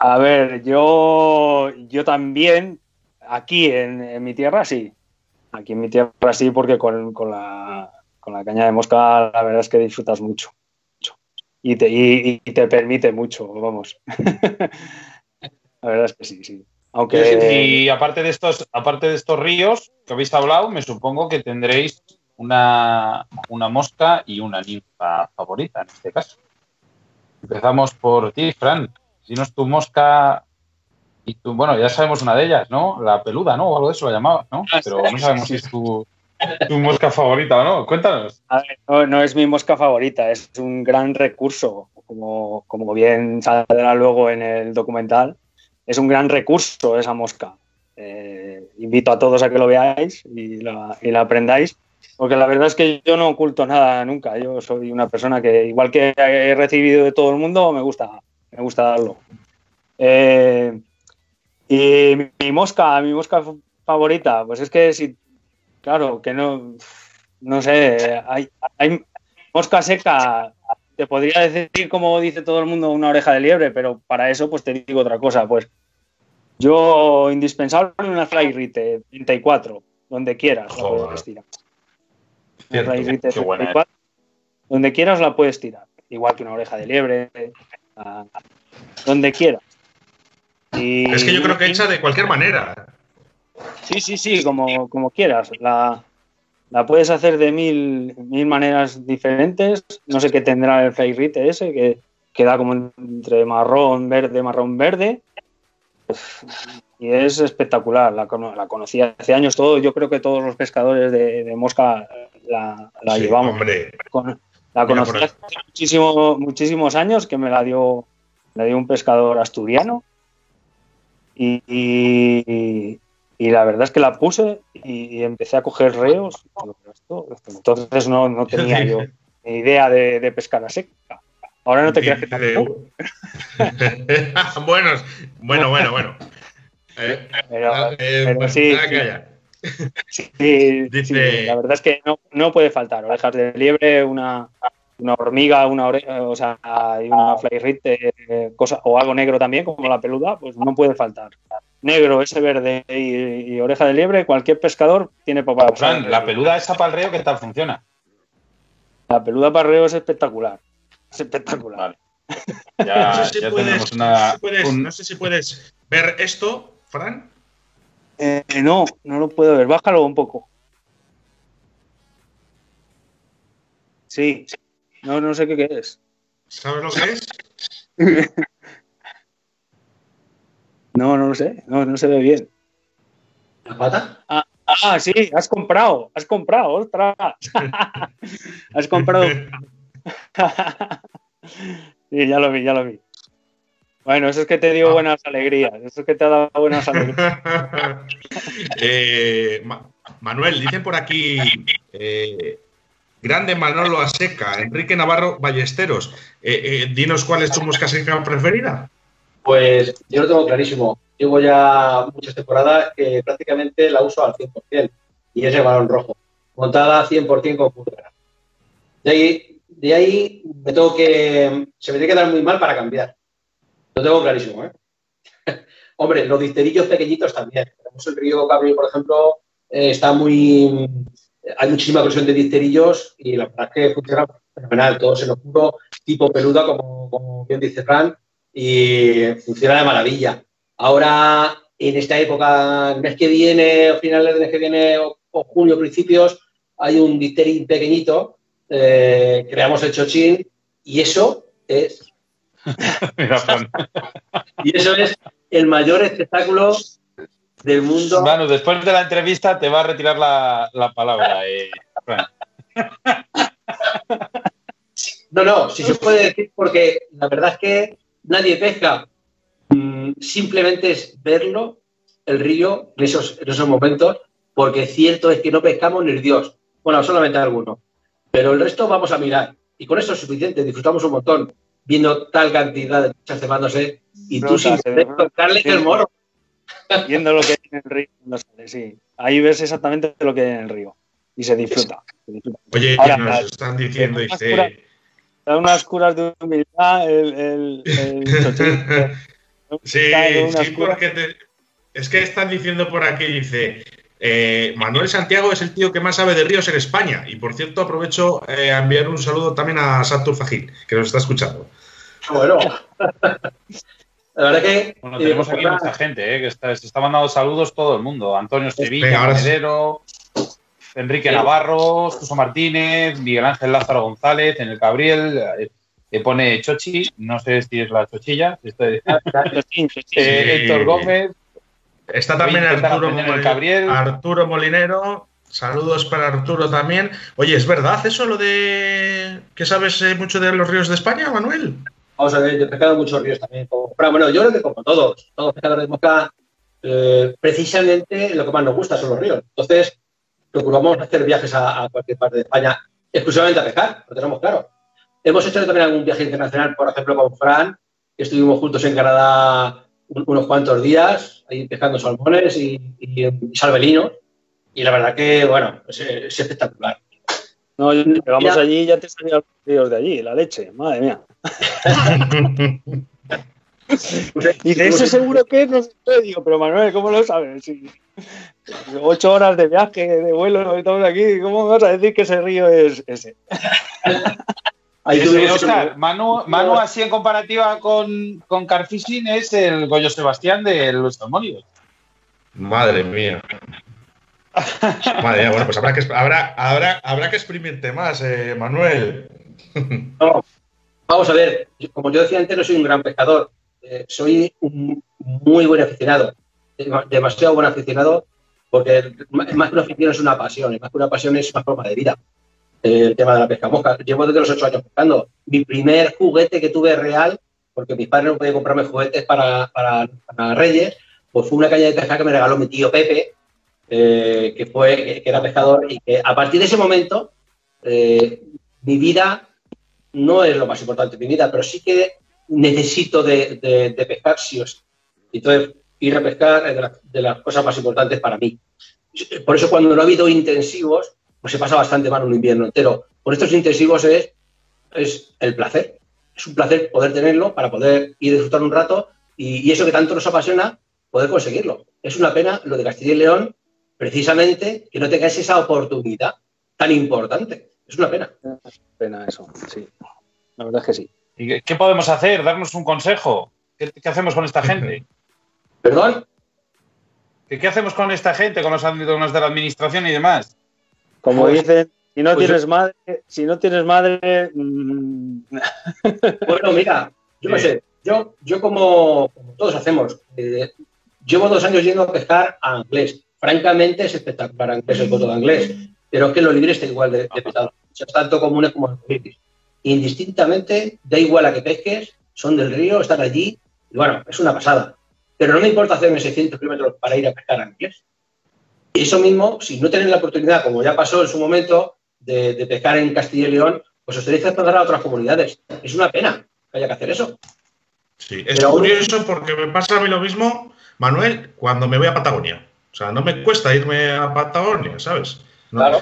A ver, yo, yo también, aquí en, mi tierra sí. Aquí en mi tierra sí, porque con, la, caña de mosca la verdad es que disfrutas mucho. Y, te, y, te permite mucho, vamos. la verdad es que sí, sí. Aunque... Y aparte de estos, aparte de estos ríos que habéis hablado, me supongo que tendréis una, una mosca y una ninfa favorita en este caso. Empezamos por ti, Fran. Si no es tu mosca y tu, bueno, ya sabemos una de ellas, ¿no? La peluda, ¿no? O algo de eso la llamaba, ¿no? Ah, Pero no sabemos si es tu, tu mosca favorita o no. Cuéntanos. no, es mi mosca favorita, es un gran recurso, como, como bien saldrá luego en el documental. Es un gran recurso esa mosca. Eh, invito a todos a que lo veáis y la, y la aprendáis porque la verdad es que yo no oculto nada nunca. Yo soy una persona que, igual que he recibido de todo el mundo, me gusta, me gusta darlo. Eh, y mi mosca, mi mosca favorita, pues es que si, claro, que no, no sé, hay, hay mosca seca, te podría decir, como dice todo el mundo, una oreja de liebre, pero para eso pues te digo otra cosa, pues yo indispensable una fly rite 34, donde quieras, donde quieras la puedes tirar, igual que una oreja de liebre, donde quieras. es que yo creo que hecha de cualquier manera. Sí, sí, sí, como, como quieras. La, la puedes hacer de mil, mil maneras diferentes. No sé qué tendrá el Flayrite ese, que queda como entre marrón, verde, marrón, verde. Y es espectacular. La, la conocí hace años todo. Yo creo que todos los pescadores de mosca la, llevamos. la conocí hace muchísimo, muchísimos años que me la dio, dio un pescador asturiano. y, la verdad es que la puse y, empecé a coger reos. Entonces no, no tenía yo ni idea de, de pescar a seca. Ahora no te creas que tampoco. bueno, bueno, bueno, bueno. Eh, pero, eh, sí, sí, la verdad es que no, no, puede faltar orejas de liebre, una, una hormiga, una oreja, o sea, hay una fly eh, cosa, o algo negro también, como la peluda, pues no puede faltar. Negro, ese verde y, oreja de liebre, cualquier pescador tiene para Fran, la peluda esa para el reo, ¿qué tal funciona? La peluda para el reo es espectacular. Es espectacular. Ya, no, sé si puedes, no sé si puedes ver esto, Fran. Eh, no, no lo puedo ver. Bájalo un poco. Sí, no, no sé qué, es. ¿Sabes lo que es? no, no lo sé. No, no se ve bien. ¿La pata? Ah, ah sí, has comprado. Has comprado, ostras. has comprado. sí, ya lo vi, ya lo vi. Bueno, eso es que te dio ah. buenas alegrías. Eso es que te ha dado buenas alegrías. Eh, Manuel, dicen por aquí. Eh, grande Manolo Aseca, Enrique Navarro Ballesteros. Eh, dinos cuál es tu mosca seca preferida. Pues yo lo tengo clarísimo. Llevo ya muchas temporadas que prácticamente la uso al 100%. Y es el balón rojo. Montada 100% con púrpura. De ahí, de ahí me tengo que. Se me tiene que dar muy mal para cambiar. Lo tengo clarísimo, ¿eh? Hombre, los disterillos pequeñitos también. Tenemos el río Gabriel, por ejemplo, eh, está muy. Hay muchísima presión de disterillos y la verdad es que funciona fenomenal. Todo se lo juro, tipo peluda, como, bien dice Fran, y funciona de maravilla. Ahora, en esta época, el mes que viene, o finales del mes que viene, o, junio, principios, hay un disterín pequeñito, eh, creamos el chochín, y eso es y eso es el mayor espectáculo del mundo. Bueno, después de la entrevista te va a retirar la, palabra. Eh, no, no, si se puede decir porque la verdad es que nadie pesca. Mm, simplemente es verlo, el río, en esos, en esos momentos, porque cierto es que no pescamos ni Dios. Bueno, solamente algunos. Pero el resto vamos a mirar. Y con eso es suficiente, disfrutamos un montón viendo tal cantidad de muchachas cemándose y tú sin tocarle el moro. Viendo lo que hay en el río, no sale, sí. Ahí ves exactamente lo que hay en el río y se disfruta. Oye, Ahora, nos están diciendo. Da unas curas de humildad el, el, Sí, sí, porque es que están diciendo por aquí, dice, eh, Manuel Santiago es el tío que más sabe de ríos en España. Y por cierto, aprovecho eh, a enviar un saludo también a Santur Fajil, que nos está escuchando. Bueno, la verdad que. Bueno, tenemos aquí mucha gente, eh, que está, se está mandando saludos todo el mundo. Antonio Estevilla, Medero, Enrique Navarro, Suso Martínez, Miguel Ángel Lázaro González, en el Gabriel. Le pone Chochi, no sé si es la Chochilla. Héctor Gómez, Está también Arturo, Molinero, Arturo Molinero. Saludos para Arturo también. Oye, ¿es verdad eso lo de que sabes eh, mucho de los ríos de España, Manuel? Vamos a ver, yo he pescado muchos ríos también. Pero bueno, yo creo que como todos, todos pescadores de mosca, eh, precisamente lo que más nos gusta son los ríos. Entonces, procuramos hacer viajes a, cualquier parte de España exclusivamente a pescar, lo tenemos claro. Hemos hecho también algún viaje internacional, por ejemplo, con Fran, que estuvimos juntos en Canadá unos cuantos días ahí pescando salmones y, y, salvelinos. Y la verdad que, bueno, es, espectacular. No, llegamos allí y ya te salían los ríos de allí, la leche, madre mía. y de eso seguro que no sé, digo, pero Manuel, ¿cómo lo sabes? Ocho horas de viaje, de vuelo, estamos aquí, ¿cómo vas a decir que ese río es ese? Oscar, Manu, Manu, así en comparativa con, con Carfishing, es el Goyo Sebastián de los salmónidos. Madre mía. Madre mía, bueno, pues habrá que, habrá, habrá, habrá que exprimirte más, eh, Manuel. vamos a ver, como yo decía antes, no soy un gran pescador, eh, soy un muy buen aficionado, demasiado buen aficionado, porque más que una afición es una pasión, y más que una pasión es una forma de vida el tema de la pesca mosca. Llevo desde los ocho años pescando. Mi primer juguete que tuve real, porque mis padres no podían comprarme juguetes para, para, Reyes, pues fue una caña de pesca que me regaló mi tío Pepe, eh, que, fue, que era pescador, y que a partir de ese momento eh, mi vida no es lo más importante de mi vida, pero sí que necesito de, pescar sí o sí. Entonces, ir a pescar es de, las cosas más importantes para mí. Por eso cuando no ha habido intensivos, pues se pasa bastante mal un invierno entero. Por estos intensivos es, es el placer. Es un placer poder tenerlo para poder ir a disfrutar un rato y, y eso que tanto nos apasiona, poder conseguirlo. Es una pena lo de Castilla y León, precisamente, que no tengáis esa oportunidad tan importante. Es una pena. Es pena eso, sí. La verdad es que sí. ¿Y qué podemos hacer? ¿Darnos un consejo? ¿Qué, hacemos con esta gente? ¿Perdón? ¿Qué, hacemos con esta gente, con los, de la administración y demás? Como pues, dicen, si no pues tienes madre, si no tienes madre. Mm. Bueno, mira, yo no sé, yo, yo como, todos hacemos, eh, llevo dos años yendo a pescar a inglés. Francamente es espectacular inglés el voto de inglés, pero es que los libres está igual de, de pesado. Son tanto comunes como los libres indistintamente, da igual a que pesques, son del río, están allí, y bueno, es una pasada. Pero no me importa hacerme 600 kilómetros para ir a pescar a Y eso mismo, si no tenéis la oportunidad, como ya pasó en su momento, de, pescar en Castilla y León, pues os tenéis que pasar a otras comunidades. Es una pena que haya que hacer eso. Sí, es curioso porque me pasa a mí lo mismo, Manuel, cuando me voy a Patagonia. O sea, no me cuesta irme a Patagonia, ¿sabes? Claro.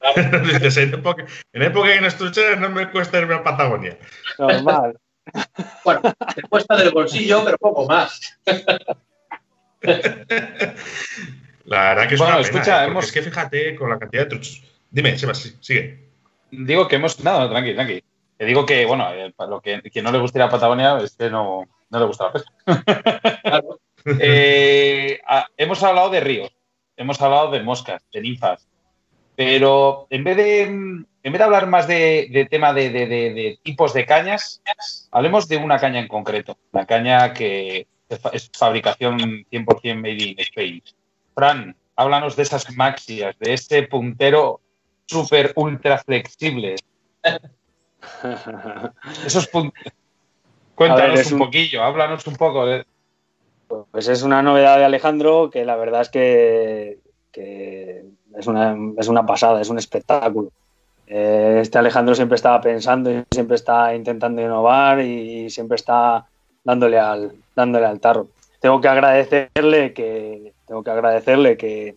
en, época, en época en no me cuesta irme a Patagonia. Normal. bueno, te cuesta del bolsillo, pero poco más. La verdad que es una escucha, ¿eh? es que fíjate con la cantidad de truchos. Dime, Sebas, sigue. Digo que hemos. No, no, tranqui, tranqui. Te digo que, bueno, eh, lo que quien no le gusta ir a Patagonia es que no, no le gusta la pesca. Eh, hemos hablado de ríos, hemos hablado de moscas, de ninfas, pero en vez de, en vez de hablar más de, tema de, tipos de cañas, hablemos de una caña en concreto. La caña que es fabricación 100% made in Spain. Fran, háblanos de esas maxias, de ese puntero súper ultra flexible. Esos Cuéntanos un, poquillo, háblanos un poco. De... Pues es una novedad de Alejandro que la verdad es que es una, es una pasada, es un espectáculo. Eh, este Alejandro siempre estaba pensando y siempre está intentando innovar y siempre está dándole al, dándole al tarro. Tengo que agradecerle que, tengo que, agradecerle que,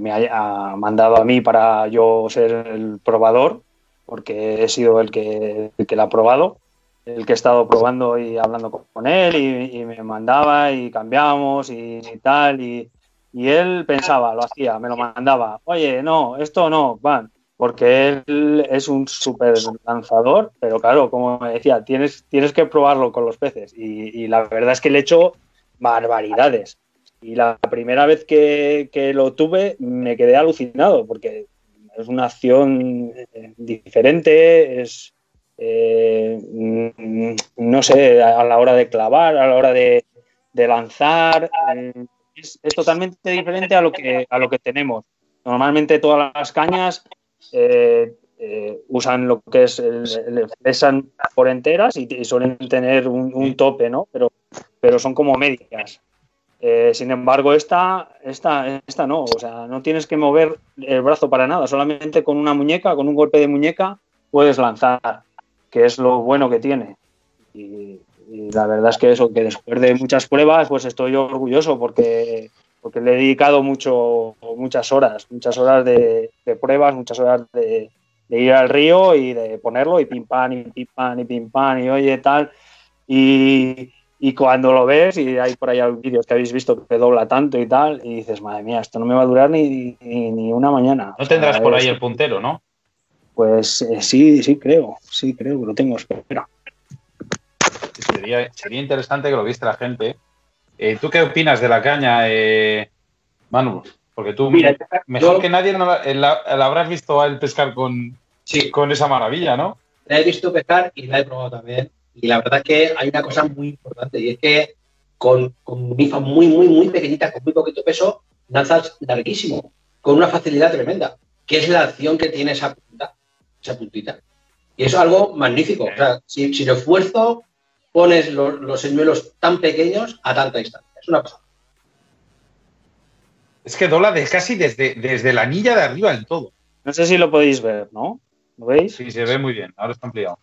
me haya mandado a mí para yo ser el probador, porque he sido el que, el que lo ha probado, el que he estado probando y hablando con él y, me mandaba y cambiamos y tal. Y, y él pensaba, lo hacía, me lo mandaba, oye, no, esto no, van, porque él es un súper lanzador, pero claro, como me decía, tienes, tienes que probarlo con los peces. Y, la verdad es que le he hecho barbaridades. Y la primera vez que, lo tuve me quedé alucinado, porque es una acción eh, diferente, es, eh, no sé, a la hora de clavar, a la hora de, lanzar. Eh, es, totalmente diferente a lo que, a lo que tenemos. Normalmente todas las cañas usan lo que es, pesan por enteras y, suelen tener un, tope, ¿no? Pero, pero son como medias. Eh, sin embargo, esta, esta, esta no, o sea, no tienes que mover el brazo para nada, solamente con una muñeca, con un golpe de muñeca, puedes lanzar, que es lo bueno que tiene. Y, la verdad es que eso, que después de muchas pruebas, pues estoy orgulloso porque, porque le he dedicado mucho, muchas horas, muchas horas de, pruebas, muchas horas de, ir al río y de ponerlo y pim pam y pim pam y pim pam y oye tal. Y, cuando lo ves, y hay por ahí vídeos que habéis visto que dobla tanto y tal, y dices, madre mía, esto no me va a durar ni, ni, una mañana. No tendrás por ahí el puntero, ¿no? Pues eh, sí, sí creo, sí creo que lo tengo, espera sería, sería interesante que lo viste la gente. Eh, ¿Tú qué opinas de la caña, eh, Manu? Porque tú, mejor que nadie, eh, la, habrás visto a él pescar con, con esa maravilla, ¿no? La he visto pescar y la he probado también. Y la verdad es que hay una cosa muy importante y es que con, con bifa muy, muy, muy pequeñita, con muy poquito peso, lanzas larguísimo, con una facilidad tremenda, que es la acción que tiene esa puntita. Esa puntita. Y eso es algo magnífico. O sea, si, si lo esfuerzo pones los, señuelos tan pequeños a tanta distancia. es una pasada. Es que dobla de casi desde, desde la anilla de arriba del todo. No sé si lo podéis ver, ¿no? ¿Lo veis? Sí, se ve muy bien. Ahora está ampliado.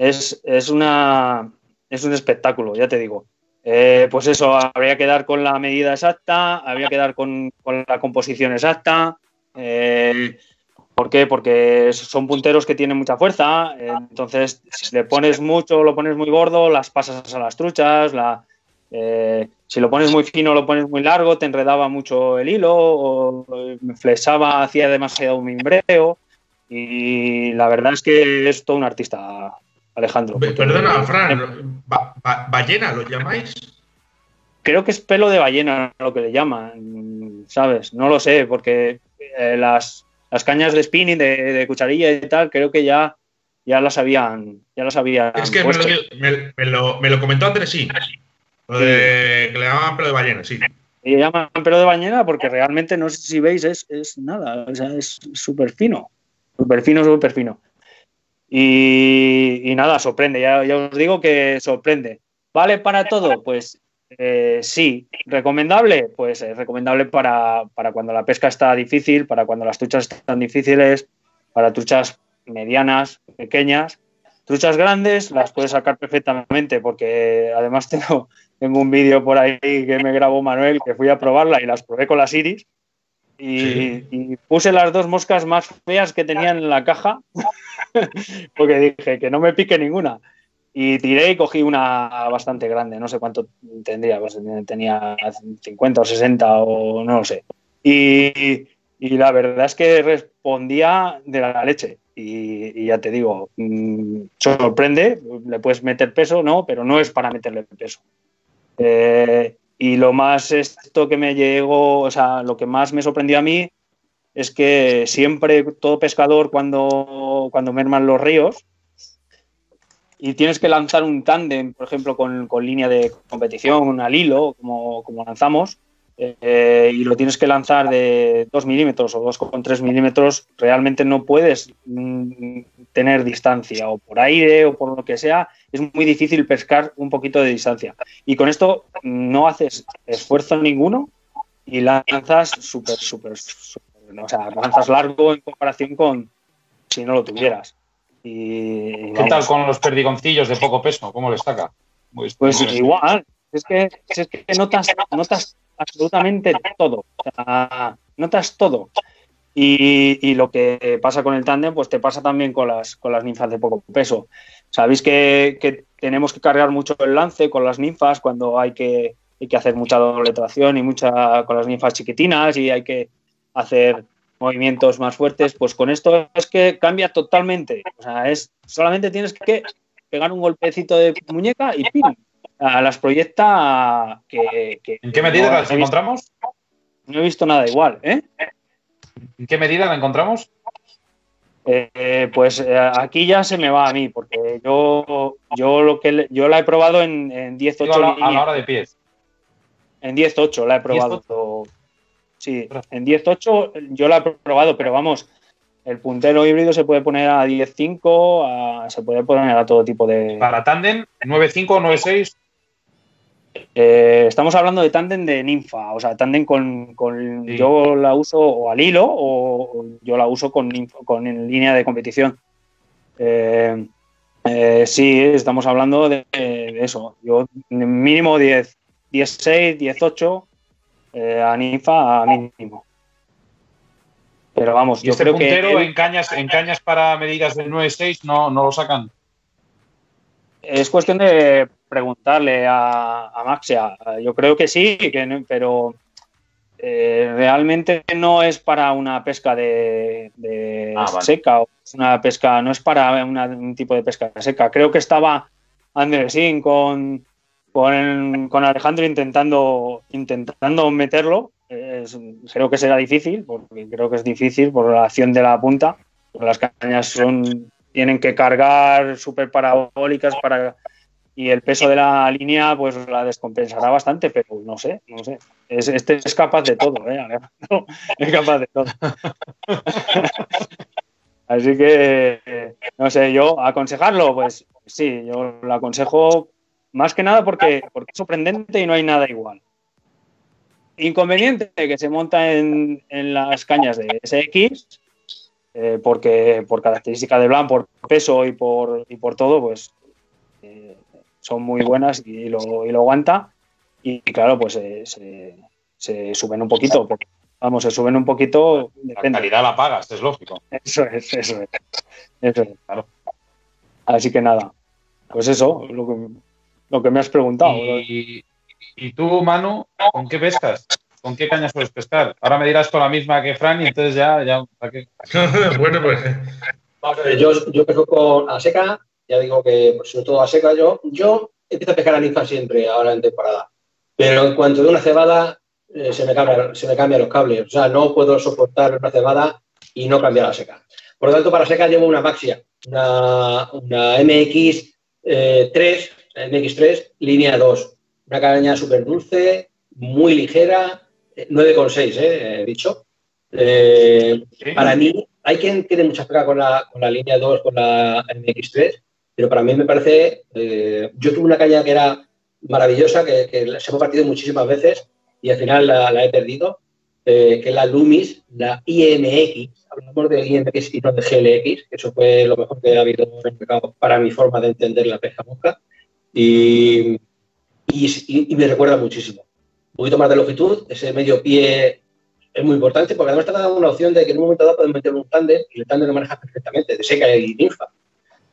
Es, una, es un espectáculo, ya te digo. Eh, pues eso, habría que dar con la medida exacta, habría que dar con, la composición exacta. Eh, ¿Por qué? Porque son punteros que tienen mucha fuerza, entonces si le pones mucho, lo pones muy gordo, las pasas a las truchas, la, eh, si lo pones muy fino, lo pones muy largo, te enredaba mucho el hilo, o flexaba, hacía demasiado mimbreo, y la verdad es que es todo un artista, Alejandro. Perdona, Fran, ¿ballena lo llamáis? Creo que es pelo de ballena lo que le llaman, ¿sabes? No lo sé, porque eh, las las cañas de spinning, de, cucharilla y tal, creo que ya, ya las habían, ya las habían Es que me lo, me, lo, comentó Andrés, sí. Lo de que le llamaban pelo de ballena, sí. Y le llaman pelo de ballena porque realmente, no sé si veis, es, es nada, o sea, es súper fino. Súper fino, súper fino. Y, y, nada, sorprende, ya, ya os digo que sorprende. ¿Vale para todo? Pues eh, sí, recomendable, pues es recomendable para, cuando la pesca está difícil, para cuando las truchas están difíciles, para truchas medianas, pequeñas. Truchas grandes las puedes sacar perfectamente porque además tengo, tengo un vídeo por ahí que me grabó Manuel que fui a probarla y las probé con las iris y, y puse las dos moscas más feas que tenían en la caja porque dije que no me pique ninguna. Y tiré y cogí una bastante grande, no sé cuánto tendría, pues tenía 50 o 60 o no lo sé. Y, la verdad es que respondía de la leche. Y, ya te digo, mm, sorprende, le puedes meter peso, no, pero no es para meterle peso. Eh, y lo más esto que me llegó, o sea, lo que más me sorprendió a mí es que siempre todo pescador cuando, cuando merman los ríos, y tienes que lanzar un tándem, por ejemplo, con, línea de competición, al hilo, como, como lanzamos, eh, y lo tienes que lanzar de 2 milímetros o 2,3 milímetros, realmente no puedes mm, tener distancia, o por aire o por lo que sea, es muy difícil pescar un poquito de distancia. Y con esto no haces esfuerzo ninguno y lanzas súper, súper, o sea, lanzas largo en comparación con si no lo tuvieras. Y, ¿Qué tal con los perdigoncillos de poco peso? ¿Cómo les saca? Pues, igual, es que, es que notas, notas absolutamente todo. O sea, notas todo. Y, lo que pasa con el tándem, pues te pasa también con las, con las ninfas de poco peso. Sabéis que, tenemos que cargar mucho el lance con las ninfas cuando hay que, hay que hacer mucha doble tracción y mucha con las ninfas chiquitinas y hay que hacer movimientos más fuertes, pues con esto es que cambia totalmente. O sea, es solamente tienes que pegar un golpecito de muñeca y ¡pim! las proyecta que, ¿En qué medida las encontramos? No he visto nada igual, ¿eh? ¿En qué medida la encontramos? Eh, pues eh, aquí ya se me va a mí, porque yo, yo lo que yo la he probado en, en 10.8. A, la hora de pies. En 10.8 la he probado. Sí, en 10.8 yo la he probado, pero vamos, el puntero híbrido se puede poner a 10.5, se puede poner a todo tipo de. ¿Para tándem? ¿9.5 o 9.6? Eh, estamos hablando de tándem de ninfa, o sea, tándem con, yo la uso o al hilo o yo la uso con, con en línea de competición. Eh, eh, sí, estamos hablando de, de, eso. Yo mínimo 10, 16, 18 eh, a ninfa a mínimo. Pero vamos, yo este creo puntero que. en cañas, en cañas para medidas del 9.6 no, no lo sacan. Es cuestión de preguntarle a, Maxia. Yo creo que sí, pero eh, realmente no es para una pesca de, ah, seca, o una pesca, no es para un tipo de pesca seca. Creo que estaba Andresín con, con, Alejandro intentando, intentando meterlo. creo que será difícil, porque creo que es difícil por la acción de la punta. Las cañas son, tienen que cargar súper parabólicas para y el peso de la línea pues la descompensará bastante, pero no sé, no sé. este es capaz de todo, ¿eh? es capaz de todo. Así que, no sé, yo aconsejarlo, pues sí, yo lo aconsejo Más que nada porque, porque es sorprendente y no hay nada igual. Inconveniente que se monta en, las cañas de SX, eh, porque por característica de Blanc, por peso y por, y por todo, pues eh, son muy buenas y lo, y lo aguanta. Y, claro, pues eh, se, suben un poquito. vamos, se suben un poquito. La calidad la pagas, es lógico. Eso es, eso es. Eso es. Claro. Así que nada, pues eso, lo que, lo que me has preguntado. ¿Y, ¿Y tú, Manu, con qué pescas? ¿Con qué caña sueles pescar? Ahora me dirás con la misma que Fran y entonces ya... ya bueno, pues... Vamos a ver, yo, yo pesco con a seca, ya digo que pues, sobre todo a seca yo, yo empiezo a pescar a ninfa siempre, ahora en temporada. Pero en cuanto de una cebada, eh, se, me cambia, se me cambian los cables. O sea, no puedo soportar una cebada y no cambiar a seca. Por lo tanto, para seca llevo una Maxia, una, una MX3, eh, MX3, línea 2. Una caña súper dulce, muy ligera, 9,6, eh, eh, he dicho. Eh, para mí, hay quien tiene mucha pega con la, con la línea 2, con la MX3, pero para mí me parece. yo tuve una caña que era maravillosa, que, se me ha partido muchísimas veces y al final la, he perdido, que es la Lumis, la IMX. Hablamos de IMX y no de GLX, que eso fue lo mejor que ha habido en el mercado para mi forma de entender la pesca mosca. Y, y me recuerda muchísimo un poquito más de longitud, ese medio pie es muy importante porque además te da una opción de que en un momento dado puedes meter un tándem y el tándem lo manejas perfectamente, de seca y ninfa,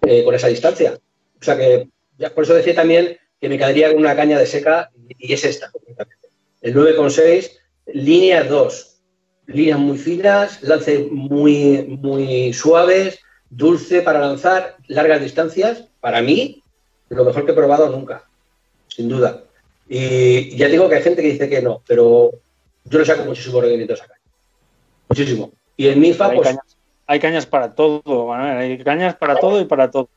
eh, con esa distancia. O sea que, ya, por eso decía también que me quedaría con una caña de seca y, es esta, completamente. El 9,6, línea 2, líneas muy finas, lance muy, muy suaves, dulce para lanzar, largas distancias. Para mí, lo mejor que he probado nunca, sin duda. Y ya digo que hay gente que dice que no, pero yo le saco muchísimo rendimiento a esa caña. Muchísimo. Y en MIFA, hay pues. Cañas, hay cañas para todo, Manuel. Hay cañas para todo y para todo.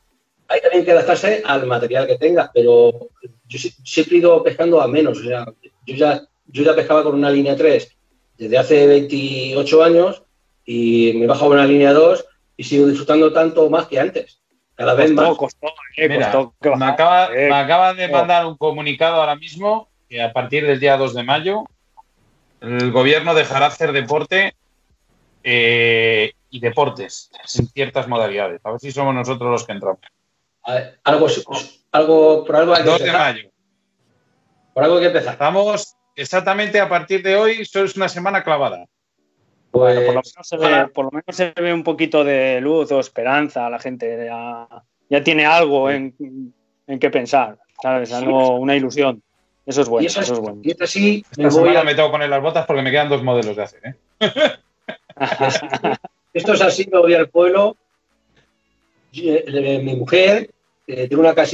Hay también que adaptarse al material que tengas, pero yo siempre he ido pescando a menos. O sea, yo ya, yo ya pescaba con una línea 3 desde hace 28 años y me he bajado una línea 2 y sigo disfrutando tanto más que antes. Cada vez más. Eh, me, acaba, me acaba de mandar un comunicado ahora mismo que a partir del día 2 de mayo el gobierno dejará hacer deporte eh, y deportes en ciertas modalidades. A ver si somos nosotros los que entramos. algo, algo, por algo 2 de mayo. Por algo hay que empezar. Estamos exactamente a partir de hoy, eso es una semana clavada. Bueno, por lo, pues, menos se ve, por lo menos se ve un poquito de luz o esperanza a la gente. Ya, tiene algo en, en qué pensar, ¿sabes? Algo, una ilusión. Eso es bueno. eso, es bueno. Y esto sí, me, voy a... me tengo que poner las botas porque me quedan dos modelos de hacer. ¿eh? esto es así, me voy al pueblo. Eh, mi mujer eh, tiene una casa